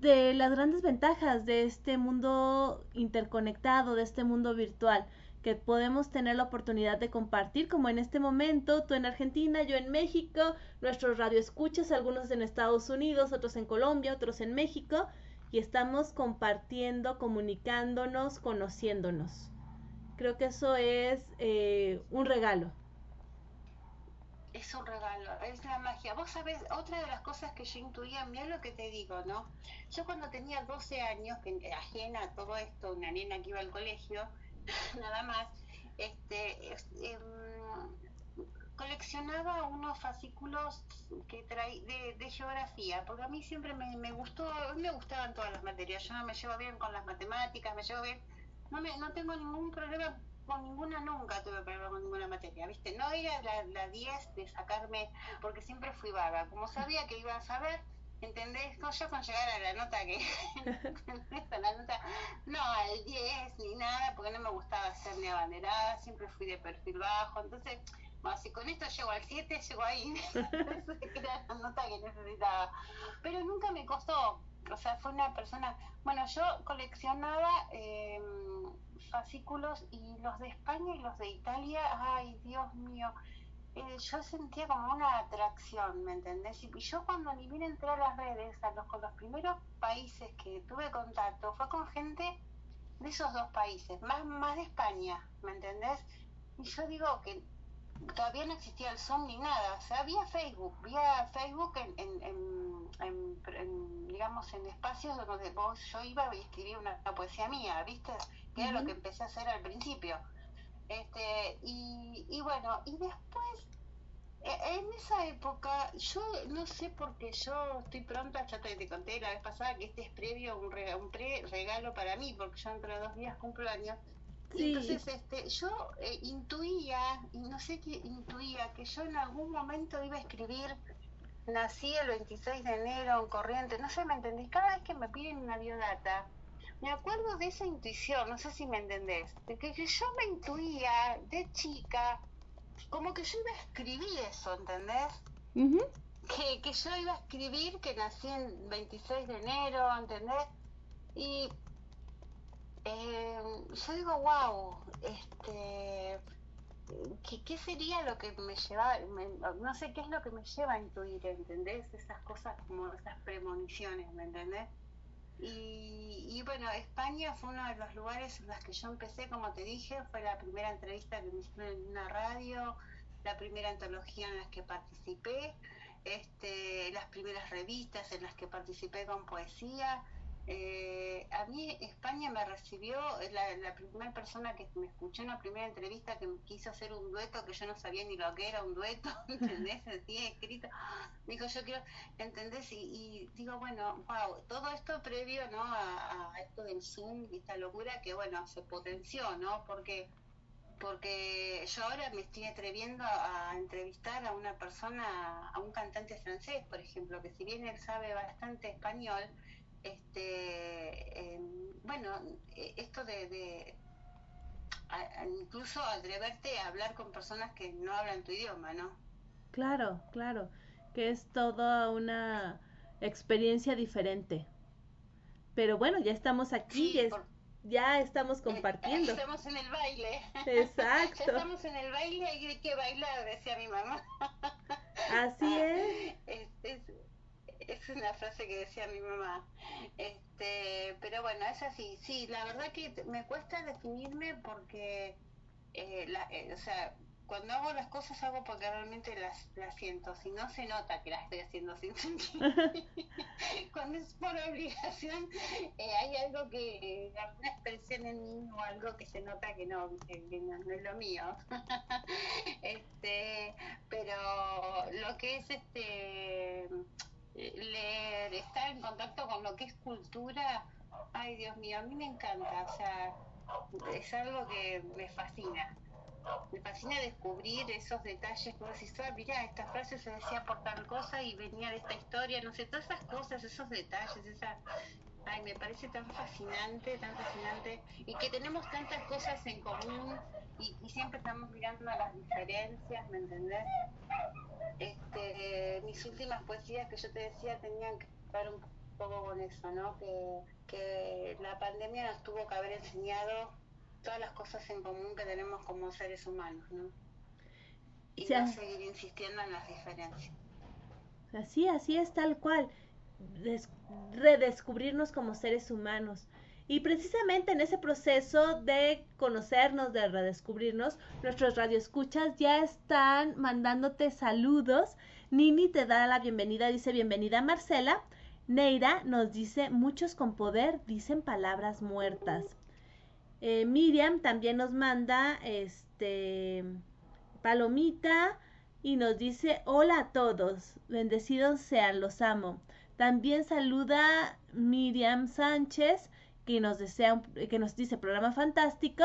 de las grandes ventajas de este mundo interconectado, de este mundo virtual que podemos tener la oportunidad de compartir, como en este momento, tú en Argentina, yo en México, nuestros radioescuchas, algunos en Estados Unidos, otros en Colombia, otros en México, y estamos compartiendo, comunicándonos, conociéndonos. Creo que eso es eh, un regalo. Es un regalo, es la magia. Vos sabés, otra de las cosas que yo intuía, mira lo que te digo, ¿no? Yo cuando tenía 12 años, ajena a todo esto, una nena que iba al colegio, nada más, este, eh, coleccionaba unos fascículos que traí de, de, geografía, porque a mí siempre me, me gustó, me gustaban todas las materias, yo no me llevo bien con las matemáticas, me llevo bien, no, me, no tengo ningún problema con ninguna, nunca tuve problema con ninguna materia, ¿viste? No era la, la 10 de sacarme, porque siempre fui vaga, como sabía que iba a saber, ¿entendés? No, yo con llegar a la nota que, la nota, no al 10 ni nada, porque no me gustaba hacer ni abanderada, siempre fui de perfil bajo, entonces, bueno, si con esto llego al 7, llego ahí, era la nota que necesitaba, pero nunca me costó, o sea, fue una persona, bueno, yo coleccionaba eh, fascículos y los de España y los de Italia, ay, Dios mío, eh, yo sentía como una atracción, ¿me entendés? Y, y yo cuando ni bien entré a las redes, a los, con los primeros países que tuve contacto, fue con gente de esos dos países, más, más de España, ¿me entendés? Y yo digo que todavía no existía el Zoom ni nada, o sea, había Facebook, había Facebook en, en, en, digamos, en espacios donde vos, yo iba y escribía una, una poesía mía, ¿viste? Que uh -huh. era lo que empecé a hacer al principio. Este, y, y bueno, y después, en esa época, yo no sé por qué yo estoy pronta, ya te, te, conté la vez pasada que este es previo, un, re, un pre regalo para mí, porque yo dentro de dos días cumplo años. Sí. Entonces, este, yo eh, intuía, y no sé qué intuía, que yo en algún momento iba a escribir, nací el 26 de enero en Corrientes, no sé, ¿me entendés? Cada vez que me piden una biodata, me acuerdo de esa intuición, no sé si me entendés, de que, que yo me intuía de chica, como que yo iba a escribir eso, ¿entendés? Uh -huh. que, que yo iba a escribir que nací el 26 de enero, ¿entendés? Y eh, yo digo, wow, este, ¿qué, sería lo que me lleva, no sé qué es lo que me lleva a intuir, ¿entendés? Esas cosas como esas premoniciones, ¿me entendés? Y, y bueno, España fue uno de los lugares en los que yo empecé, como te dije, fue la primera entrevista que me hicieron en una radio, la primera antología en la que participé, este, las primeras revistas en las que participé con poesía. Eh, a mí España me recibió, la, la primera persona que me escuchó en la primera entrevista que quiso hacer un dueto, que yo no sabía ni lo que era un dueto, ¿entendés? Así escrito. Dijo, yo quiero, ¿entendés? Y, y digo, bueno, wow, todo esto previo, ¿no? A, a esto del Zoom y esta locura que, bueno, se potenció, ¿no? Porque porque yo ahora me estoy atreviendo a entrevistar a una persona, a un cantante francés, por ejemplo, que si bien él sabe bastante español, este, eh, bueno, eh, esto de, de a- incluso atreverte a hablar con personas que no hablan tu idioma, ¿no? Claro, claro, que es toda una experiencia diferente. Pero bueno, ya estamos aquí, Sí, ya, es- por- ya estamos compartiendo. Estamos en el baile. Exacto. Ya estamos en el baile y hay que bailar, decía mi mamá. Así es. Es, es, es una frase que decía mi mamá. Este, pero bueno, es así. Sí, la verdad que me cuesta definirme porque, eh, la, eh, o sea, cuando hago las cosas hago porque realmente las, las siento. Si no se nota que las estoy haciendo sin sentir. cuando es por obligación, eh, hay algo que, eh, alguna expresión en mí o algo que se nota que no, que, que no, no es lo mío. este, pero lo que es este leer, estar en contacto con lo que es cultura, ay Dios mío, a mí me encanta, o sea, es algo que me fascina. Me fascina descubrir esos detalles vos decís, ah, mirá, esta frase se decía por tal cosa y venía de esta historia, no sé, todas esas cosas, esos detalles, esa... Ay, me parece tan fascinante, tan fascinante, y que tenemos tantas cosas en común y, y siempre estamos mirando a las diferencias, ¿me entendés? Este, mis últimas poesías que yo te decía tenían que ver un poco con eso, ¿no? Que, que la pandemia nos tuvo que haber enseñado todas las cosas en común que tenemos como seres humanos, ¿no? Y Sí, no seguir insistiendo en las diferencias. Así, así es tal cual. Des- redescubrirnos como seres humanos. Y precisamente en ese proceso de conocernos, de redescubrirnos, nuestros radioescuchas ya están mandándote saludos. Nini te da la bienvenida, dice bienvenida Marcela. Neira nos dice muchos con poder dicen palabras muertas. Eh, Miriam también nos manda este palomita y nos dice hola a todos, bendecidos sean, los amo. También saluda Miriam Sánchez que nos desea un- que nos dice programa fantástico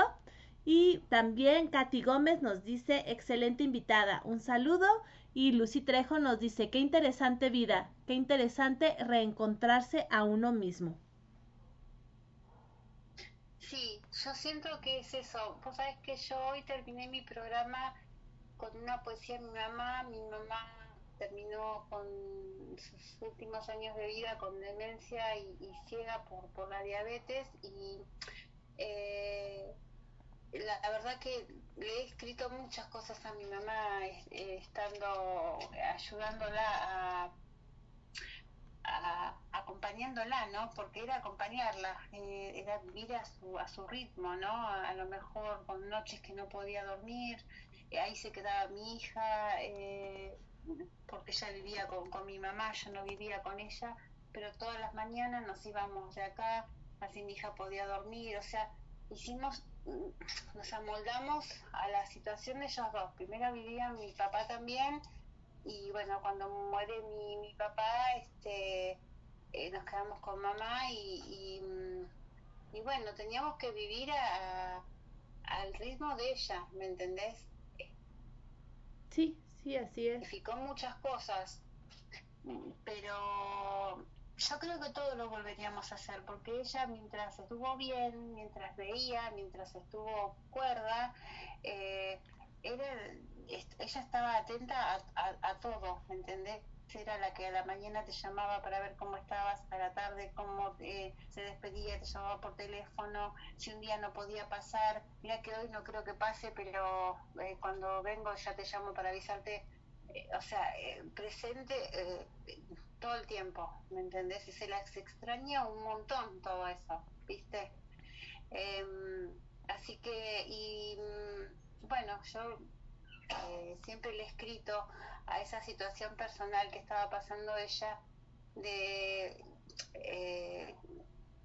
y también Katy Gómez nos dice excelente invitada, un saludo y Lucy Trejo nos dice qué interesante vida, qué interesante reencontrarse a uno mismo. Sí, yo siento que es eso. Vos sabés que yo hoy terminé mi programa con una poesía de mi mamá. Mi mamá terminó con sus últimos años de vida con demencia y, ciega por, por la diabetes y eh, la, verdad que le he escrito muchas cosas a mi mamá eh, estando ayudándola a acompañándola, ¿no? Porque era acompañarla, eh, era vivir a su, a su ritmo, ¿no? A, lo mejor con noches que no podía dormir, ahí se quedaba mi hija, eh, porque ella vivía con, con mi mamá, yo no vivía con ella, pero todas las mañanas nos íbamos de acá, así mi hija podía dormir, o sea, hicimos, mm, nos amoldamos a la situación de ellos dos. Primero vivía mi papá también, y bueno, cuando muere mi, mi papá, este, eh, nos quedamos con mamá y, mm, y bueno, teníamos que vivir a- al ritmo de ella, ¿me entendés? Sí, sí, así es. Significó muchas cosas, pero yo creo que todo lo volveríamos a hacer, porque ella mientras estuvo bien, mientras veía, mientras estuvo cuerda, eh, era, ella estaba atenta a, a- a todo, ¿me entendés? Era la que a la mañana te llamaba para ver cómo estabas, a la tarde cómo eh, se despedía, te llamaba por teléfono, si un día no podía pasar, mira que hoy no creo que pase, pero eh, cuando vengo ya te llamo para avisarte, eh, o sea, eh, presente todo el tiempo, ¿me entendés? Y se las extraña un montón todo eso, ¿viste? Em, así que, y mm, bueno, yo eh, siempre le he escrito a esa situación personal que estaba pasando ella de eh,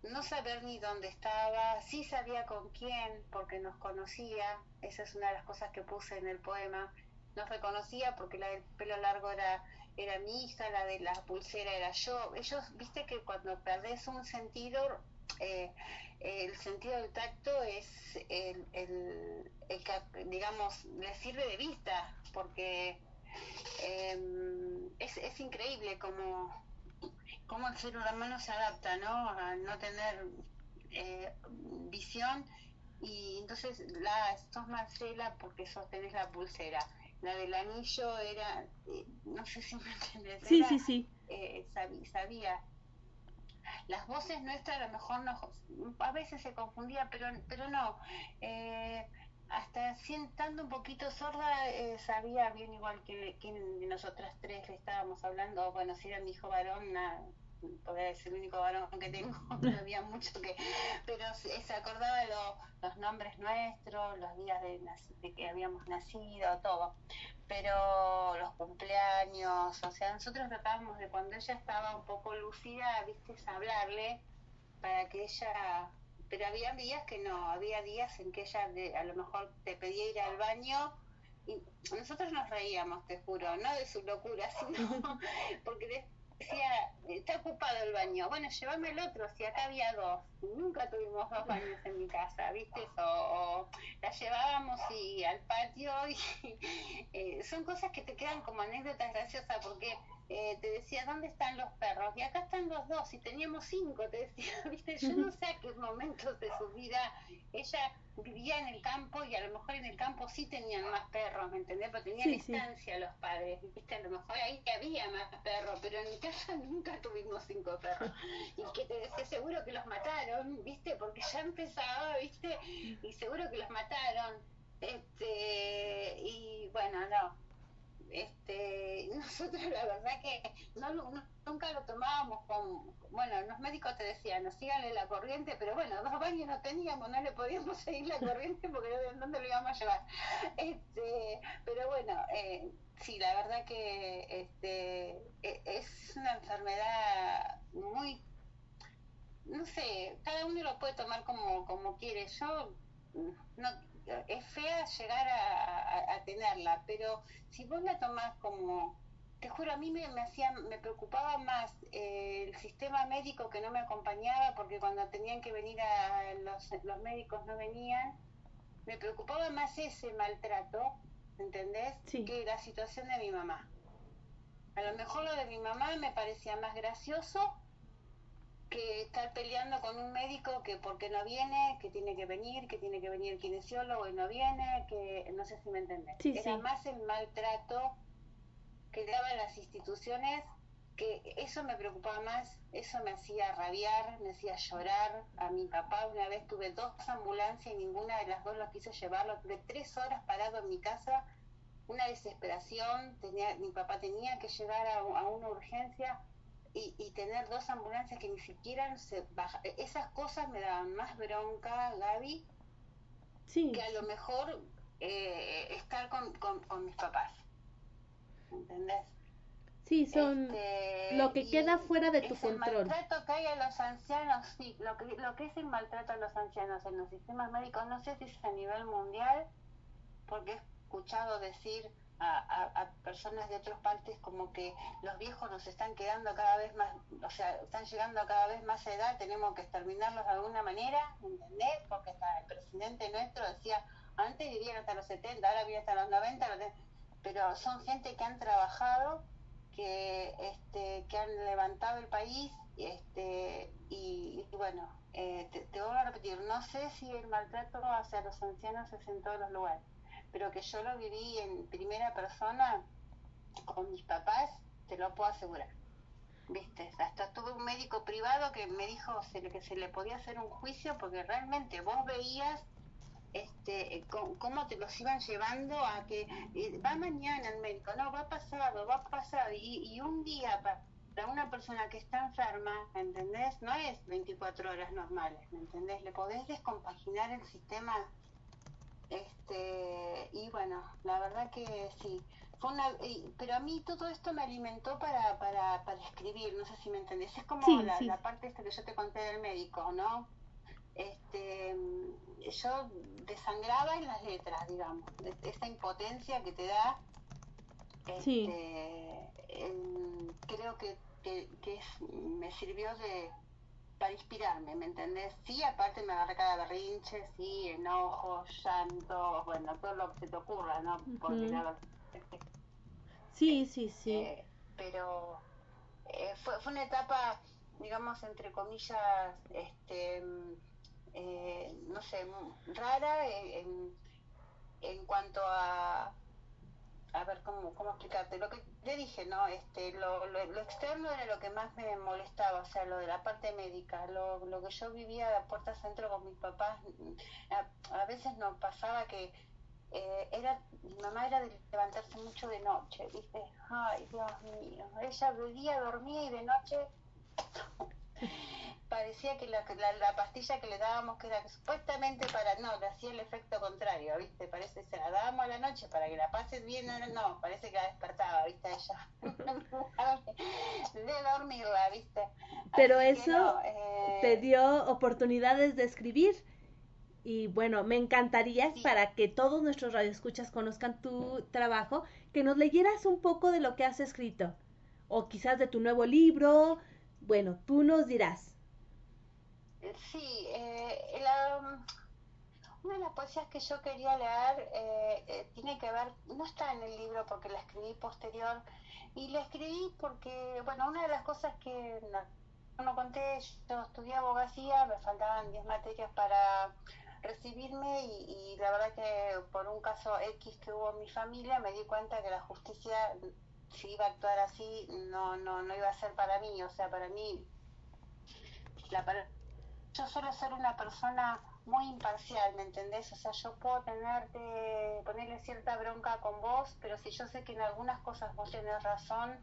no saber ni dónde estaba, sí sabía con quién, porque nos conocía, esa es una de las cosas que puse en el poema, nos reconocía porque la del pelo largo era, era mi hija, la de la pulsera era yo. Ellos, viste que cuando perdés un sentido, eh, el sentido del tacto es el, el, el que, digamos, le sirve de vista, porque eh, es, es increíble como, como el ser humano se adapta, ¿no? A no tener eh, visión y entonces la sos Marcela porque sostenés la pulsera. La del anillo era, eh, no sé si me entendés. Sí, era, sí, sí. eh, sabía. Las voces nuestras a lo mejor no, a veces se confundía, pero, pero no. Eh, hasta siendo un poquito sorda, eh, sabía bien igual que, que nosotras tres le estábamos hablando. Bueno, si era mi hijo varón, nada, podría es el único varón que tengo, no había mucho que. Pero se, acordaba lo, los nombres nuestros, los días de, de que habíamos nacido, todo. Pero los cumpleaños, o sea, nosotros tratábamos de cuando ella estaba un poco lucida, viste, hablarle para que ella pero había días que no, había días en que ella de- a lo mejor te pedía ir al baño y nosotros nos reíamos, te juro, no de su locura, sino porque decía, está ocupado el baño, bueno, llévame el otro, si acá había dos, nunca tuvimos dos baños en mi casa, ¿viste? O, la llevábamos y al patio y eh, son cosas que te quedan como anécdotas graciosas porque eh, te decía, ¿dónde están los perros? Y acá están los dos, y teníamos cinco, te decía, ¿viste? Yo no sé a qué momentos de su vida ella vivía en el campo y a lo mejor en el campo sí tenían más perros, ¿me entendés? Pero tenían Sí, sí. estancia los padres, ¿viste? A lo mejor ahí había más perros, pero en mi casa nunca tuvimos cinco perros. Y que te decía, seguro que los mataron, ¿viste? Porque ya empezaba, ¿viste? Y seguro que los mataron. Este, y bueno, no, este nosotros la verdad que no, no- nunca lo tomábamos con bueno los médicos te decían no síganle la corriente pero bueno dos baños no teníamos no le podíamos seguir la corriente porque ¿de dónde lo íbamos a llevar este pero bueno eh, sí la verdad que este e- es una enfermedad muy no sé, cada uno lo puede tomar como, como quiere. Yo, mm, no, es fea llegar a, a- a tenerla, pero si vos la tomás como, te juro, a mí me, me hacía, me preocupaba más eh, el sistema médico que no me acompañaba, porque cuando tenían que venir a los, los médicos no venían, me preocupaba más ese maltrato, ¿entendés? Sí. Que la situación de mi mamá. A lo mejor lo de mi mamá me parecía más gracioso que estar peleando con un médico que porque no viene, que tiene que venir, que tiene que venir el kinesiólogo y no viene, que no sé si me entendés. Sí, Era sí. más el maltrato que daban las instituciones, que eso me preocupaba más, eso me hacía rabiar, me hacía llorar. A mi papá una vez tuve dos ambulancias y ninguna de las dos lo quise llevarlo. Tuve tres horas parado en mi casa, una desesperación, tenía, mi papá tenía que llegar a, a una urgencia y, y tener dos ambulancias que ni siquiera se baja. Esas cosas me daban más bronca, Gaby, Sí, que a lo mejor eh, estar con, con, con mis papás. ¿Entendés? sí, son Este, lo que queda fuera de tu control. maltrato que hay a los ancianos, sí, lo que, lo que es el maltrato a los ancianos en los sistemas médicos, no sé si es a nivel mundial, porque he escuchado decir a, personas de otras partes como que los viejos nos están quedando cada vez más, o sea, están llegando a cada vez más edad, tenemos que exterminarlos de alguna manera, ¿entendés? Porque hasta el presidente nuestro decía, antes vivían hasta los 70, ahora viven hasta los 90, los de- pero son gente que han trabajado, que este que han levantado el país este y, y bueno eh, te, te voy a repetir no sé si el maltrato hacia los ancianos es en todos los lugares pero que yo lo viví en primera persona con mis papás te lo puedo asegurar. ¿Viste? Hasta tuve un médico privado que me dijo que se le podía hacer un juicio porque realmente vos veías este, cómo te los iban llevando a que eh, va mañana el médico, no, va pasado, va pasado, y, y un día para una persona que está enferma, ¿entendés? No es 24 horas normales, ¿me entendés? Le podés descompaginar el sistema, este, y bueno, la verdad que sí. Fue una, pero a mí todo esto me alimentó para, para, para escribir, no sé si me entendés. Es como la, la parte esta que yo te conté del médico, ¿no? este, yo desangraba en las letras, digamos, esa impotencia que te da, este, creo que, que, me sirvió de para inspirarme, ¿me entendés? Sí, aparte me agarré cada berrinche, sí, enojo, llanto, bueno, todo lo que se te ocurra, ¿no? Porque Sí, sí, sí. Eh, pero eh, fue, fue una etapa, digamos, entre comillas, este eh, no sé, rara en, en cuanto a a ver cómo, cómo explicarte. Lo que le dije no este lo, lo, externo era lo que más me molestaba o sea lo de la parte médica. Lo, lo que yo vivía a puerta centro con mis papás a, veces nos pasaba que eh, era mi mamá era de levantarse mucho de noche viste ay dios mío ella de día dormía y de noche parecía que la, la, pastilla que le dábamos, que era supuestamente para, no, le hacía el efecto contrario, ¿viste? Parece, se la dábamos a la noche para que la pases bien, no, no parece que la despertaba, ¿viste? Ella, de dormirla, ¿viste? Pero eso eh, te dio oportunidades de escribir. Y bueno, me encantaría para que todos nuestros radioescuchas conozcan tu trabajo, que nos leyeras un poco de lo que has escrito. O quizás de tu nuevo libro. Bueno, tú nos dirás. Sí, eh, la, una de las poesías que yo quería leer eh, eh, tiene que ver, no está en el libro porque la escribí posterior, y la escribí porque, bueno, una de las cosas que no, no conté, yo estudié abogacía, me faltaban 10 materias para recibirme y, y, la verdad que por un caso X que hubo en mi familia me di cuenta que la justicia si iba a actuar así no no no iba a ser para mí o sea para mí la yo suelo ser una persona muy imparcial, ¿me entendés? O sea, yo puedo tenerte, ponerle cierta bronca con vos, pero si yo sé que en algunas cosas vos tenés razón,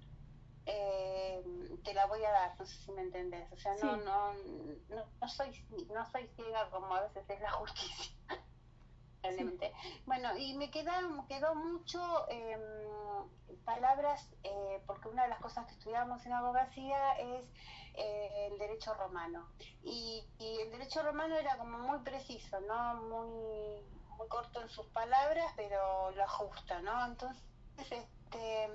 eh, te la voy a dar, no sé si me entendés. O sea, no, no, no, soy, no soy ciega como a veces es la justicia. Bueno, y me quedaron, quedó mucho eh, palabras, eh, porque una de las cosas que estudiamos en abogacía es eh, el derecho romano. Y, el derecho romano era como muy preciso, ¿no? Muy, muy corto en sus palabras, pero lo ajusta, ¿no? Entonces, este,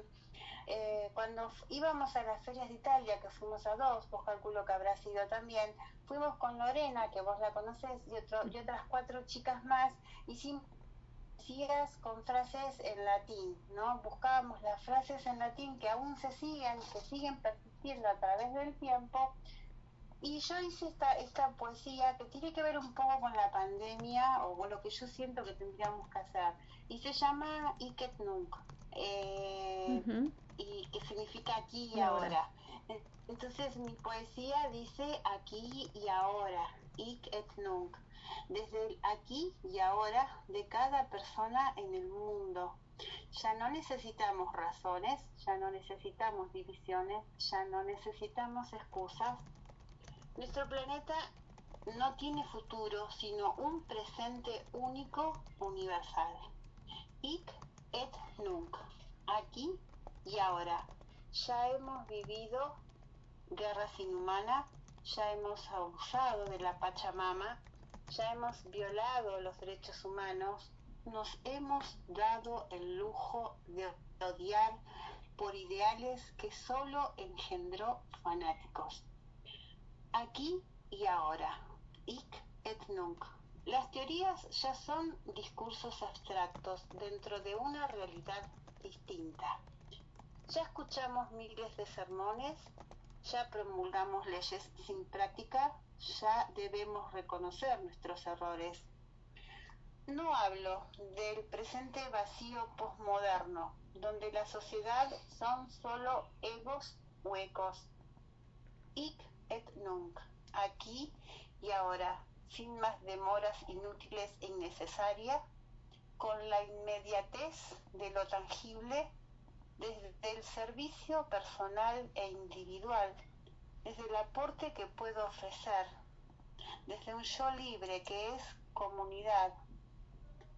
eh, cuando íbamos a las ferias de Italia, que fuimos a dos, vos calculo que habrá sido también, fuimos con Lorena, que vos la conocés, y, y otras cuatro chicas más, hicimos con frases en latín, ¿no? Buscábamos las frases en latín que aún se siguen, que siguen persistiendo a través del tiempo. Y yo hice esta, esta poesía que tiene que ver un poco con la pandemia o con lo que yo siento que tendríamos que hacer. Y se llama Iket Nunc, eh, y que significa aquí y ahora. Entonces mi poesía dice aquí y ahora, Ik et nunc desde el aquí y ahora de cada persona en el mundo. Ya no necesitamos razones, ya no necesitamos divisiones, ya no necesitamos excusas. Nuestro planeta no tiene futuro, sino un presente único, universal. Hic et nunc, aquí y ahora. Ya hemos vivido guerras inhumanas, ya hemos abusado de la Pachamama, ya hemos violado los derechos humanos, nos hemos dado el lujo de odiar por ideales que solo engendró fanáticos. Aquí y ahora, hic et nunc. Las teorías ya son discursos abstractos dentro de una realidad distinta. Ya escuchamos miles de sermones, ya promulgamos leyes sin práctica, ya debemos reconocer nuestros errores. No hablo del presente vacío posmoderno, donde la sociedad son solo egos huecos. Hic et nunc, aquí y ahora, sin más demoras inútiles e innecesarias, con la inmediatez de lo tangible, desde el servicio personal e individual, desde el aporte que puedo ofrecer, desde un yo libre que es comunidad.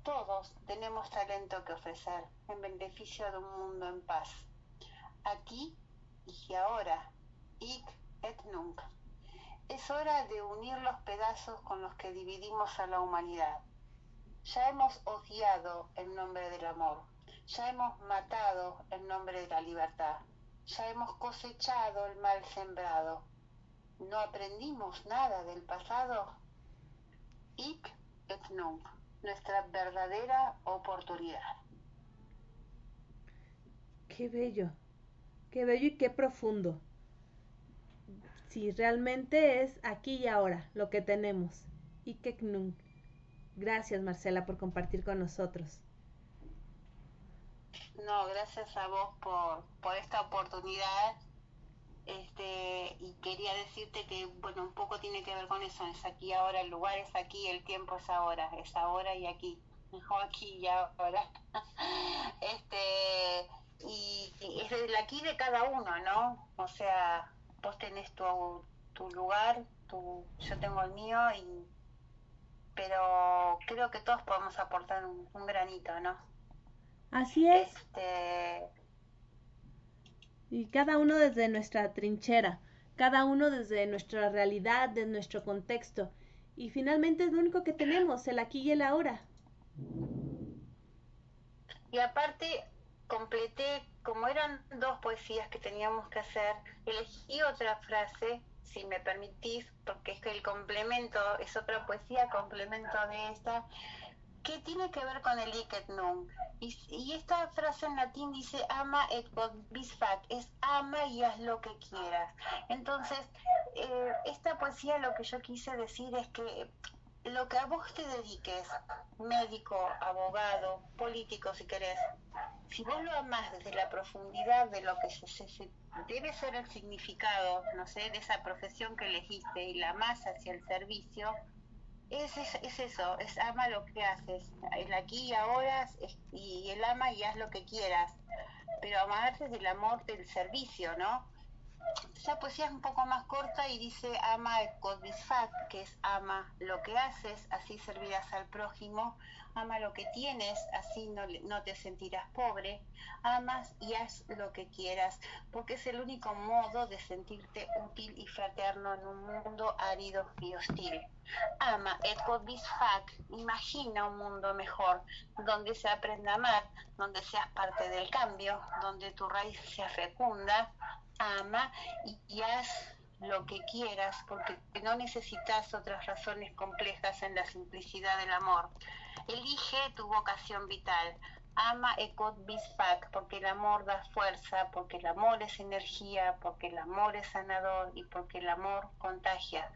Todos tenemos talento que ofrecer en beneficio de un mundo en paz. Aquí y ahora, hic et nunc. Es hora de unir los pedazos con los que dividimos a la humanidad. Ya hemos odiado en nombre del amor, ya hemos matado en nombre de la libertad, ya hemos cosechado el mal sembrado. ¿No aprendimos nada del pasado? Hic et nunc, nuestra verdadera oportunidad. Qué bello, qué bello y qué profundo. Si realmente es aquí y ahora lo que tenemos. Et nunc. Gracias Marcela por compartir con nosotros. No, gracias a vos por, por esta oportunidad. Este, y quería decirte que, bueno, un poco tiene que ver con eso, es aquí ahora, el lugar es aquí, el tiempo es ahora, es ahora y aquí, mejor aquí y ahora. este, y, y es el aquí de cada uno, ¿no? O sea, vos tenés tu, tu lugar, tu, yo tengo el mío, y pero creo que todos podemos aportar un, un granito, ¿no? Así es. Este, Y cada uno desde nuestra trinchera, cada uno desde nuestra realidad, desde nuestro contexto. Y finalmente es lo único que tenemos, el aquí y el ahora. y aparte completé, como eran dos poesías que teníamos que hacer, elegí otra frase, si me permitís, porque es que el complemento es otra poesía, complemento de esta, que tiene que ver con el hic et nunc. Y, esta frase en latín dice ama et vis fac, es ama y haz lo que quieras. Entonces, eh, esta poesía lo que yo quise decir es que lo que a vos te dediques, médico, abogado, político si querés, si vos lo amás desde la profundidad de lo que se, debe ser el significado, no sé, de esa profesión que elegiste y la amás hacia el servicio, es, es, es eso, es ama lo que haces, el aquí y ahora y el ama y haz lo que quieras, pero amar desde el amor del servicio, ¿no? Esa poesía es un poco más corta y dice ama fac, que es ama lo que haces, así servirás al prójimo, ama lo que tienes, así no, no te sentirás pobre, amas y haz lo que quieras, porque es el único modo de sentirte útil y fraterno en un mundo árido y hostil. Ama vis fac, imagina un mundo mejor, donde se aprenda a amar, donde seas parte del cambio, donde tu raíz sea fecunda, ama y, y haz lo que quieras, porque no necesitas otras razones complejas en la simplicidad del amor. Elige tu vocación vital. Ama vis fac, porque el amor da fuerza, porque el amor es energía, porque el amor es sanador y porque el amor contagia.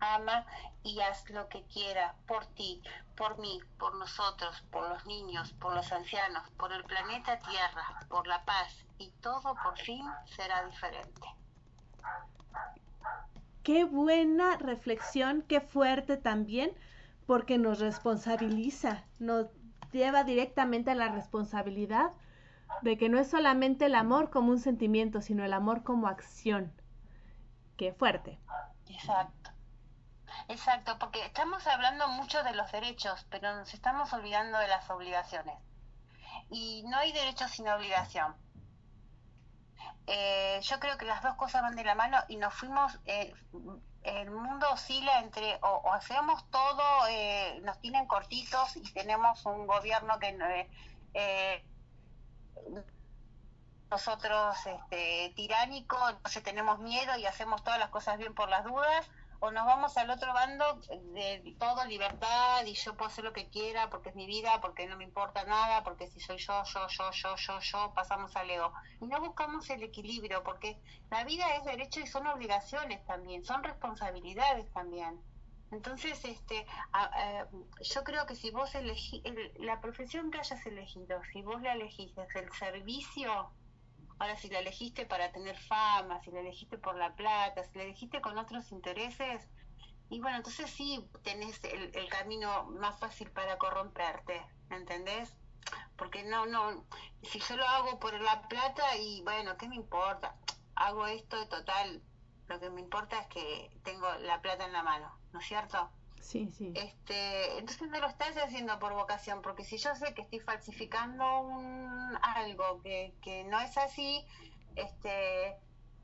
Ama y haz lo que quieras por ti, por mí, por nosotros, por los niños, por los ancianos, por el planeta Tierra, por la paz y todo por fin será diferente. Qué buena reflexión, qué fuerte también, porque nos responsabiliza, nos lleva directamente a la responsabilidad de que no es solamente el amor como un sentimiento, sino el amor como acción. Qué fuerte. Exacto. Exacto, porque estamos hablando mucho de los derechos, pero nos estamos olvidando de las obligaciones. Y no hay derecho sin obligación. Eh, yo creo que las dos cosas van de la mano y nos fuimos, eh, el mundo oscila entre o, hacemos todo, eh, nos tienen cortitos y tenemos un gobierno que eh, eh, nosotros este, tiránico, entonces tenemos miedo y hacemos todas las cosas bien por las dudas, o nos vamos al otro bando de todo libertad y yo puedo hacer lo que quiera porque es mi vida, porque no me importa nada, porque si soy yo, yo, yo, yo, yo, yo, pasamos al ego. Y no buscamos el equilibrio porque la vida es derecho y son obligaciones también, son responsabilidades también. Entonces, este, yo creo que si vos elegís, la profesión que hayas elegido, si vos la elegiste el servicio, ahora si la elegiste para tener fama, si la elegiste por la plata, si la elegiste con otros intereses, y bueno, entonces sí tenés el, el camino más fácil para corromperte, ¿entendés? Porque no, no, si yo lo hago por la plata y bueno, ¿qué me importa? Hago esto de total, lo que me importa es que tengo la plata en la mano, ¿no es cierto? Sí, sí. Este, entonces no lo estás haciendo por vocación, porque si yo sé que estoy falsificando un algo que, que no es así, este,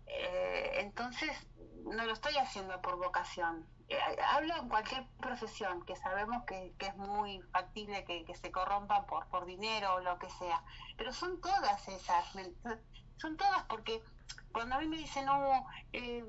eh, entonces no lo estoy haciendo por vocación. Eh, hablo en cualquier profesión, que sabemos que, que es muy factible que, que se corrompan por, por dinero o lo que sea, pero son todas esas, ¿me- son todas porque cuando a mí me dicen, no, eh,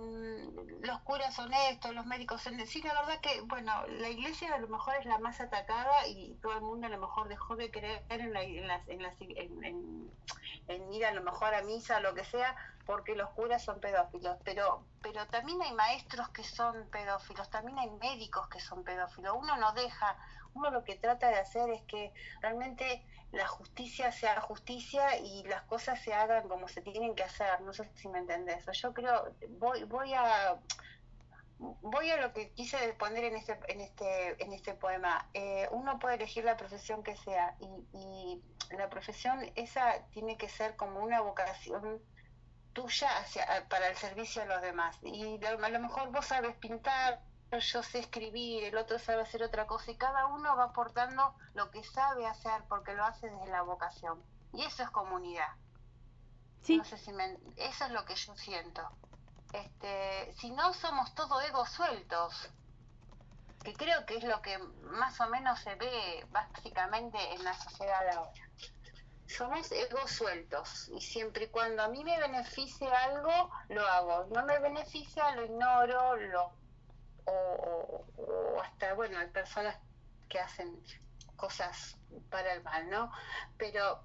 los curas son estos, los médicos son... Sí, la verdad que, bueno, la iglesia a lo mejor es la más atacada y todo el mundo a lo mejor dejó de creer en, la, en, en, las, ir a lo mejor a misa lo que sea, porque los curas son pedófilos. Pero, pero también hay maestros que son pedófilos, también hay médicos que son pedófilos. Uno no deja, uno lo que trata de hacer es que realmente la justicia sea justicia y las cosas se hagan como se tienen que hacer. No sé si me entendés. Yo creo, voy, voy a voy a lo que quise poner en este en este en este poema Eh, uno puede elegir la profesión que sea y, la profesión esa tiene que ser como una vocación tuya hacia para el servicio a los demás y a lo mejor vos sabes pintar yo sé escribir el otro sabe hacer otra cosa y cada uno va aportando lo que sabe hacer porque lo hace desde la vocación y eso es comunidad Sí, no sé si me, eso es lo que yo siento. Este, si no somos todo egos sueltos, que creo que es lo que más o menos se ve básicamente en la sociedad ahora. Somos egos sueltos y siempre y cuando a mí me beneficie algo, lo hago. No me beneficia, lo ignoro, lo o, hasta, bueno, hay personas que hacen cosas para el mal, ¿no? Pero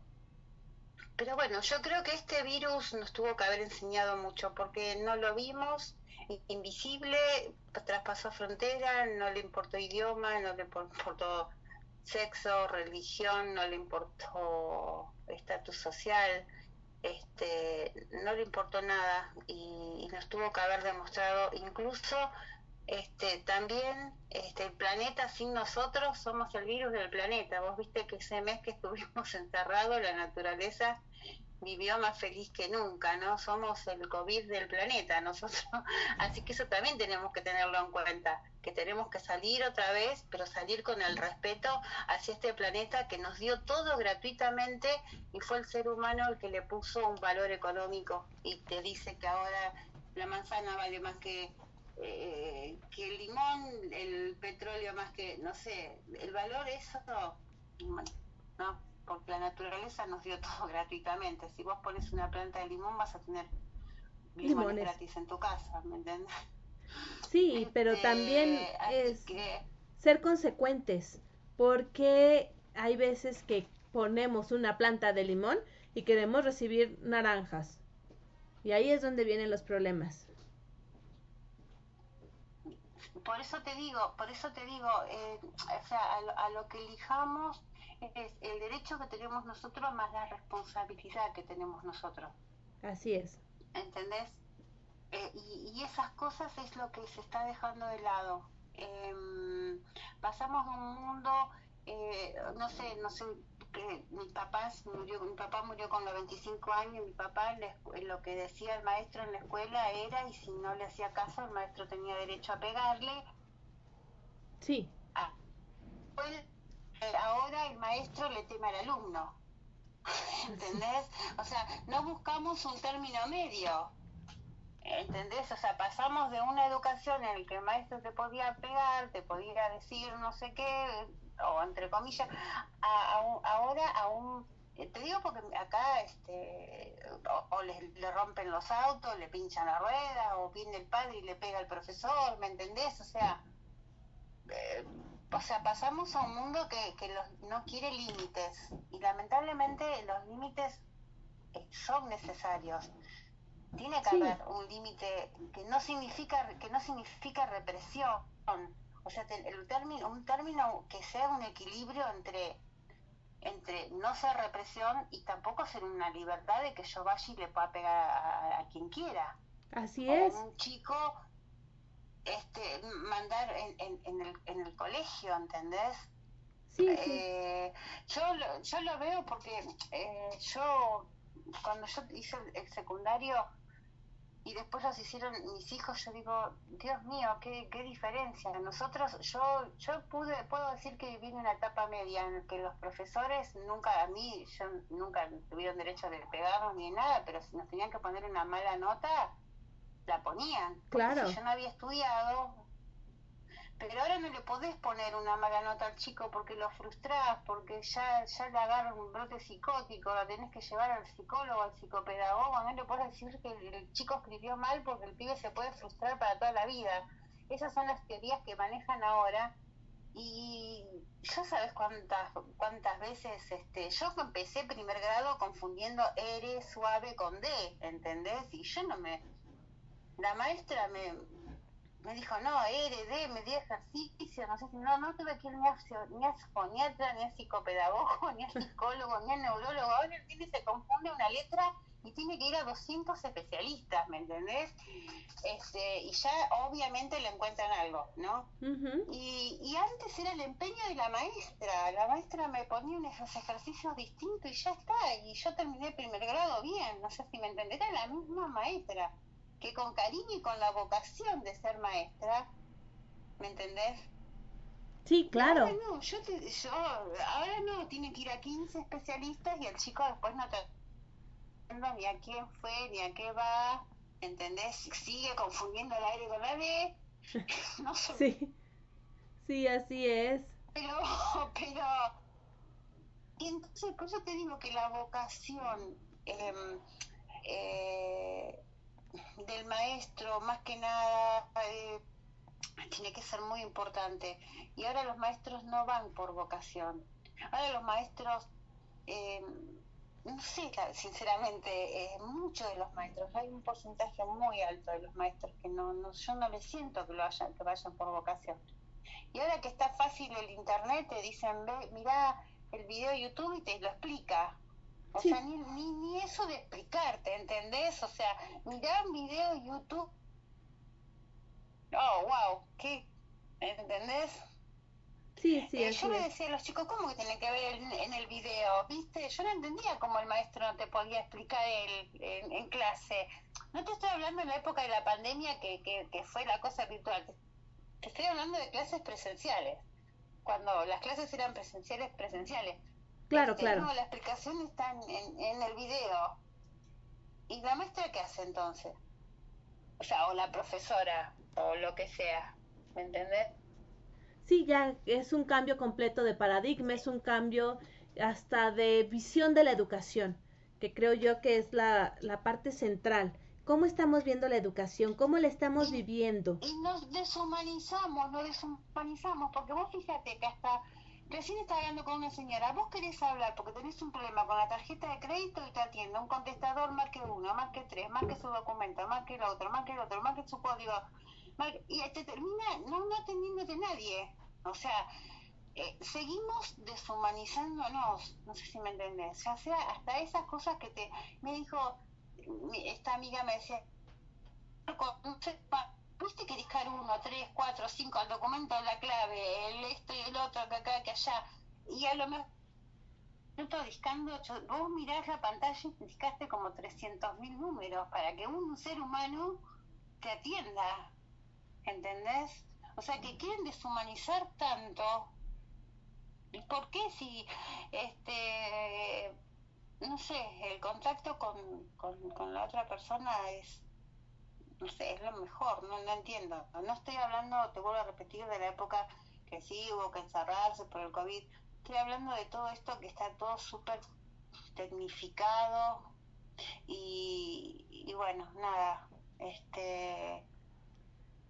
pero bueno, yo creo que este virus nos tuvo que haber enseñado mucho porque no lo vimos, invisible, traspasó frontera, no le importó idioma, no le por- importó sexo, religión, no le importó estatus social, este, no le importó nada y, y nos tuvo que haber demostrado incluso este también este el planeta sin nosotros somos el virus del planeta. Vos viste que ese mes que estuvimos encerrados la naturaleza vivió más feliz que nunca no somos el covid del planeta nosotros. Así que eso también tenemos que tenerlo en cuenta que tenemos que salir otra vez pero salir con el respeto hacia este planeta que nos dio todo gratuitamente y fue el ser humano el que le puso un valor económico y te dice que ahora la manzana vale más que eh, que el limón, el petróleo más que, no sé, el valor eso, no, porque la naturaleza nos dio todo gratuitamente. Si vos pones una planta de limón vas a tener limones, Limones. gratis en tu casa, ¿me entiendes? sí, pero Este, también es que, ser consecuentes, porque hay veces que ponemos una planta de limón y queremos recibir naranjas. Y ahí es donde vienen los problemas. Por eso te digo, por eso te digo, eh, o sea, a lo, a lo que elijamos es el derecho que tenemos nosotros más la responsabilidad que tenemos nosotros. Así es. ¿entendés? Eh, y, y esas cosas es lo que se está dejando de lado. Em, pasamos de un mundo, eh, no sé, no sé, que mi papá murió, mi papá murió con los 25 años, mi papá lo que decía el maestro en la escuela era, y si no le hacía caso, el maestro tenía derecho a pegarle. Sí, Ah, pues, eh, ahora el maestro le teme al alumno. ¿Entendés? O sea, no buscamos un término medio. ¿Entendés? O sea, pasamos de una educación en la que el maestro te podía pegar, te podía decir no sé qué, o entre comillas, a, a un- ahora a un... Te digo porque acá este, o, o le, le rompen los autos, le pinchan la rueda, o viene el padre y le pega al profesor, ¿me entendés? O sea, eh, o sea, pasamos a un mundo que, que los- no quiere límites y lamentablemente los límites son necesarios. Tiene que Sí. haber un límite que no significa que no significa represión O sea, el término, un término que sea un equilibrio entre entre no ser represión y tampoco ser una libertad de que yo vaya y le pueda pegar a, a quien quiera. Así O es. un chico este mandar en, en, en el, en el colegio, ¿entendés? Sí, sí. Eh, yo, lo, yo lo veo porque eh, yo, cuando yo hice el, el secundario y después los hicieron mis hijos, yo digo, Dios mío, qué, qué diferencia. Nosotros, yo, yo pude, puedo decir que viví una etapa media en la que los profesores nunca, a mí, yo nunca tuvieron derecho de pegarnos ni nada, pero si nos tenían que poner una mala nota, la ponían. Claro. Si yo no había estudiado, pero ahora no le podés poner una mala nota al chico porque lo frustrás, porque ya, ya le agarra un brote psicótico, lo tenés que llevar al psicólogo, al psicopedagogo, no le podés decir que el, chico escribió mal porque el pibe se puede frustrar para toda la vida. Esas son las teorías que manejan ahora y yo sabes cuántas cuántas veces este yo empecé primer grado confundiendo R suave con D, ¿entendés? Y yo no me la maestra me me dijo, no, R, D, me dio ejercicio, no sé si, no, no tuve que ir ni a, ni a foniatra, ni a psicopedagogo, ni a psicólogo, ni a neurólogo. Ahora el pibe se confunde una letra y tiene que ir a 200 especialistas, ¿me entendés? Este, y ya obviamente le encuentran algo, ¿no? Ujú. Y, y antes era el empeño de la maestra. La maestra me ponía unos ejercicios distintos y ya está. Y yo terminé primer grado bien. No sé si me entendés. Era la misma maestra. Que con cariño y con la vocación de ser maestra. ¿Me entendés? Sí, claro. Ahora no, yo, te- yo ahora no. Tiene que ir a 15 especialistas y el chico después no te ni a quién fue, ni a qué va. ¿Entendés? Sigue confundiendo el aire con la B. No. Sí. Sí, así es. Pero, pero, y entonces por eso te digo que la vocación em, eh, del maestro, más que nada, eh, tiene que ser muy importante. Y ahora los maestros no van por vocación. Ahora los maestros, em, no sé, sinceramente, eh, muchos de los maestros, hay un porcentaje muy alto de los maestros que no, no yo no les siento que lo hayan, que vayan por vocación. Y ahora que está fácil el internet, te dicen, ve, mira el video de YouTube y te lo explica. O Sí. sea, ni, ni, ni eso de explicarte, ¿entendés? O sea, mirá un video de YouTube. Oh, wow, ¿qué? ¿Entendés? Sí, sí, Eh, yo le decía a los chicos, ¿cómo que tienen que ver en, en el video? ¿Viste? Yo no entendía cómo el maestro no te podía explicar el, en, en clase. No te estoy hablando en la época de la pandemia que, que, que fue la cosa virtual. Te estoy hablando de clases presenciales. Cuando las clases eran presenciales, presenciales. Claro, Este, claro. No, la explicación está en, el video. ¿Y la maestra qué hace entonces? O sea, o la profesora, o lo que sea. ¿Me entendés? Sí, ya es un cambio completo de paradigma, es un cambio hasta de visión de la educación, que creo yo que es la, la parte central. ¿Cómo estamos viendo la educación? ¿Cómo la estamos viviendo? y nos deshumanizamos, nos deshumanizamos, porque vos fíjate que hasta recién estaba hablando con una señora, vos querés hablar porque tenés un problema con la tarjeta de crédito y te atiende un contestador, marque uno, marque tres, marque su documento, marque el otro, marque el otro, marque su código, marque- y te termina no, no atendiéndote nadie. O sea, eh, seguimos deshumanizándonos, no sé si me entendés, ya sea hasta esas cosas que te... Me dijo, esta amiga me decía, no sé, pa- viste que discar uno, tres, cuatro, cinco, el documento, la clave, el esto y el otro, que acá, que allá, y a lo mejor estoy discando, vos mirás la pantalla y discaste como 300.000 números para que un ser humano te atienda, ¿entendés? O sea, que quieren deshumanizar tanto. ¿Y por qué si, este, no sé, el contacto con, con, con la otra persona es no sé, es lo mejor, no, no entiendo. No estoy hablando, te vuelvo a repetir, de la época que sí hubo que encerrarse por el COVID. Estoy hablando de todo esto que está todo súper tecnificado y, y bueno, nada, este,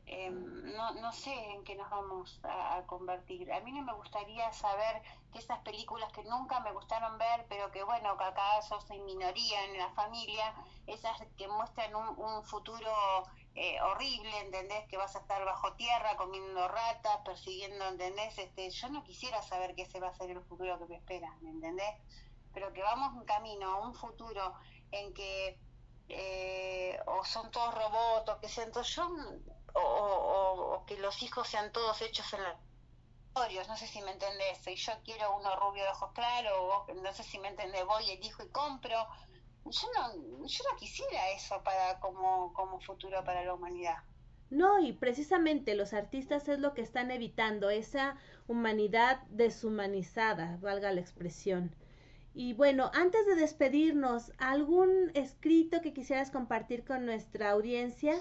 em, no, no sé en qué nos vamos a, convertir. A mí no me gustaría saber que esas películas que nunca me gustaron ver, pero que bueno, que acá yo soy minoría en la familia, esas que muestran un, un futuro eh, horrible, ¿entendés? Que vas a estar bajo tierra comiendo ratas, persiguiendo, ¿entendés? Este, yo no quisiera saber qué se va a ser el futuro que me espera, ¿me entendés? Pero que vamos en camino a un futuro en que eh, o son todos robots, que todos, yo, o, que los hijos sean todos hechos en laboratorios, no sé si me entendés, si yo quiero uno rubio de ojos claros, no sé si me entendés, voy, elijo y compro, yo no, yo no quisiera eso para como, como futuro para la humanidad. No, y precisamente los artistas es lo que están evitando, esa humanidad deshumanizada, valga la expresión. Y bueno, antes de despedirnos, ¿algún escrito que quisieras compartir con nuestra audiencia?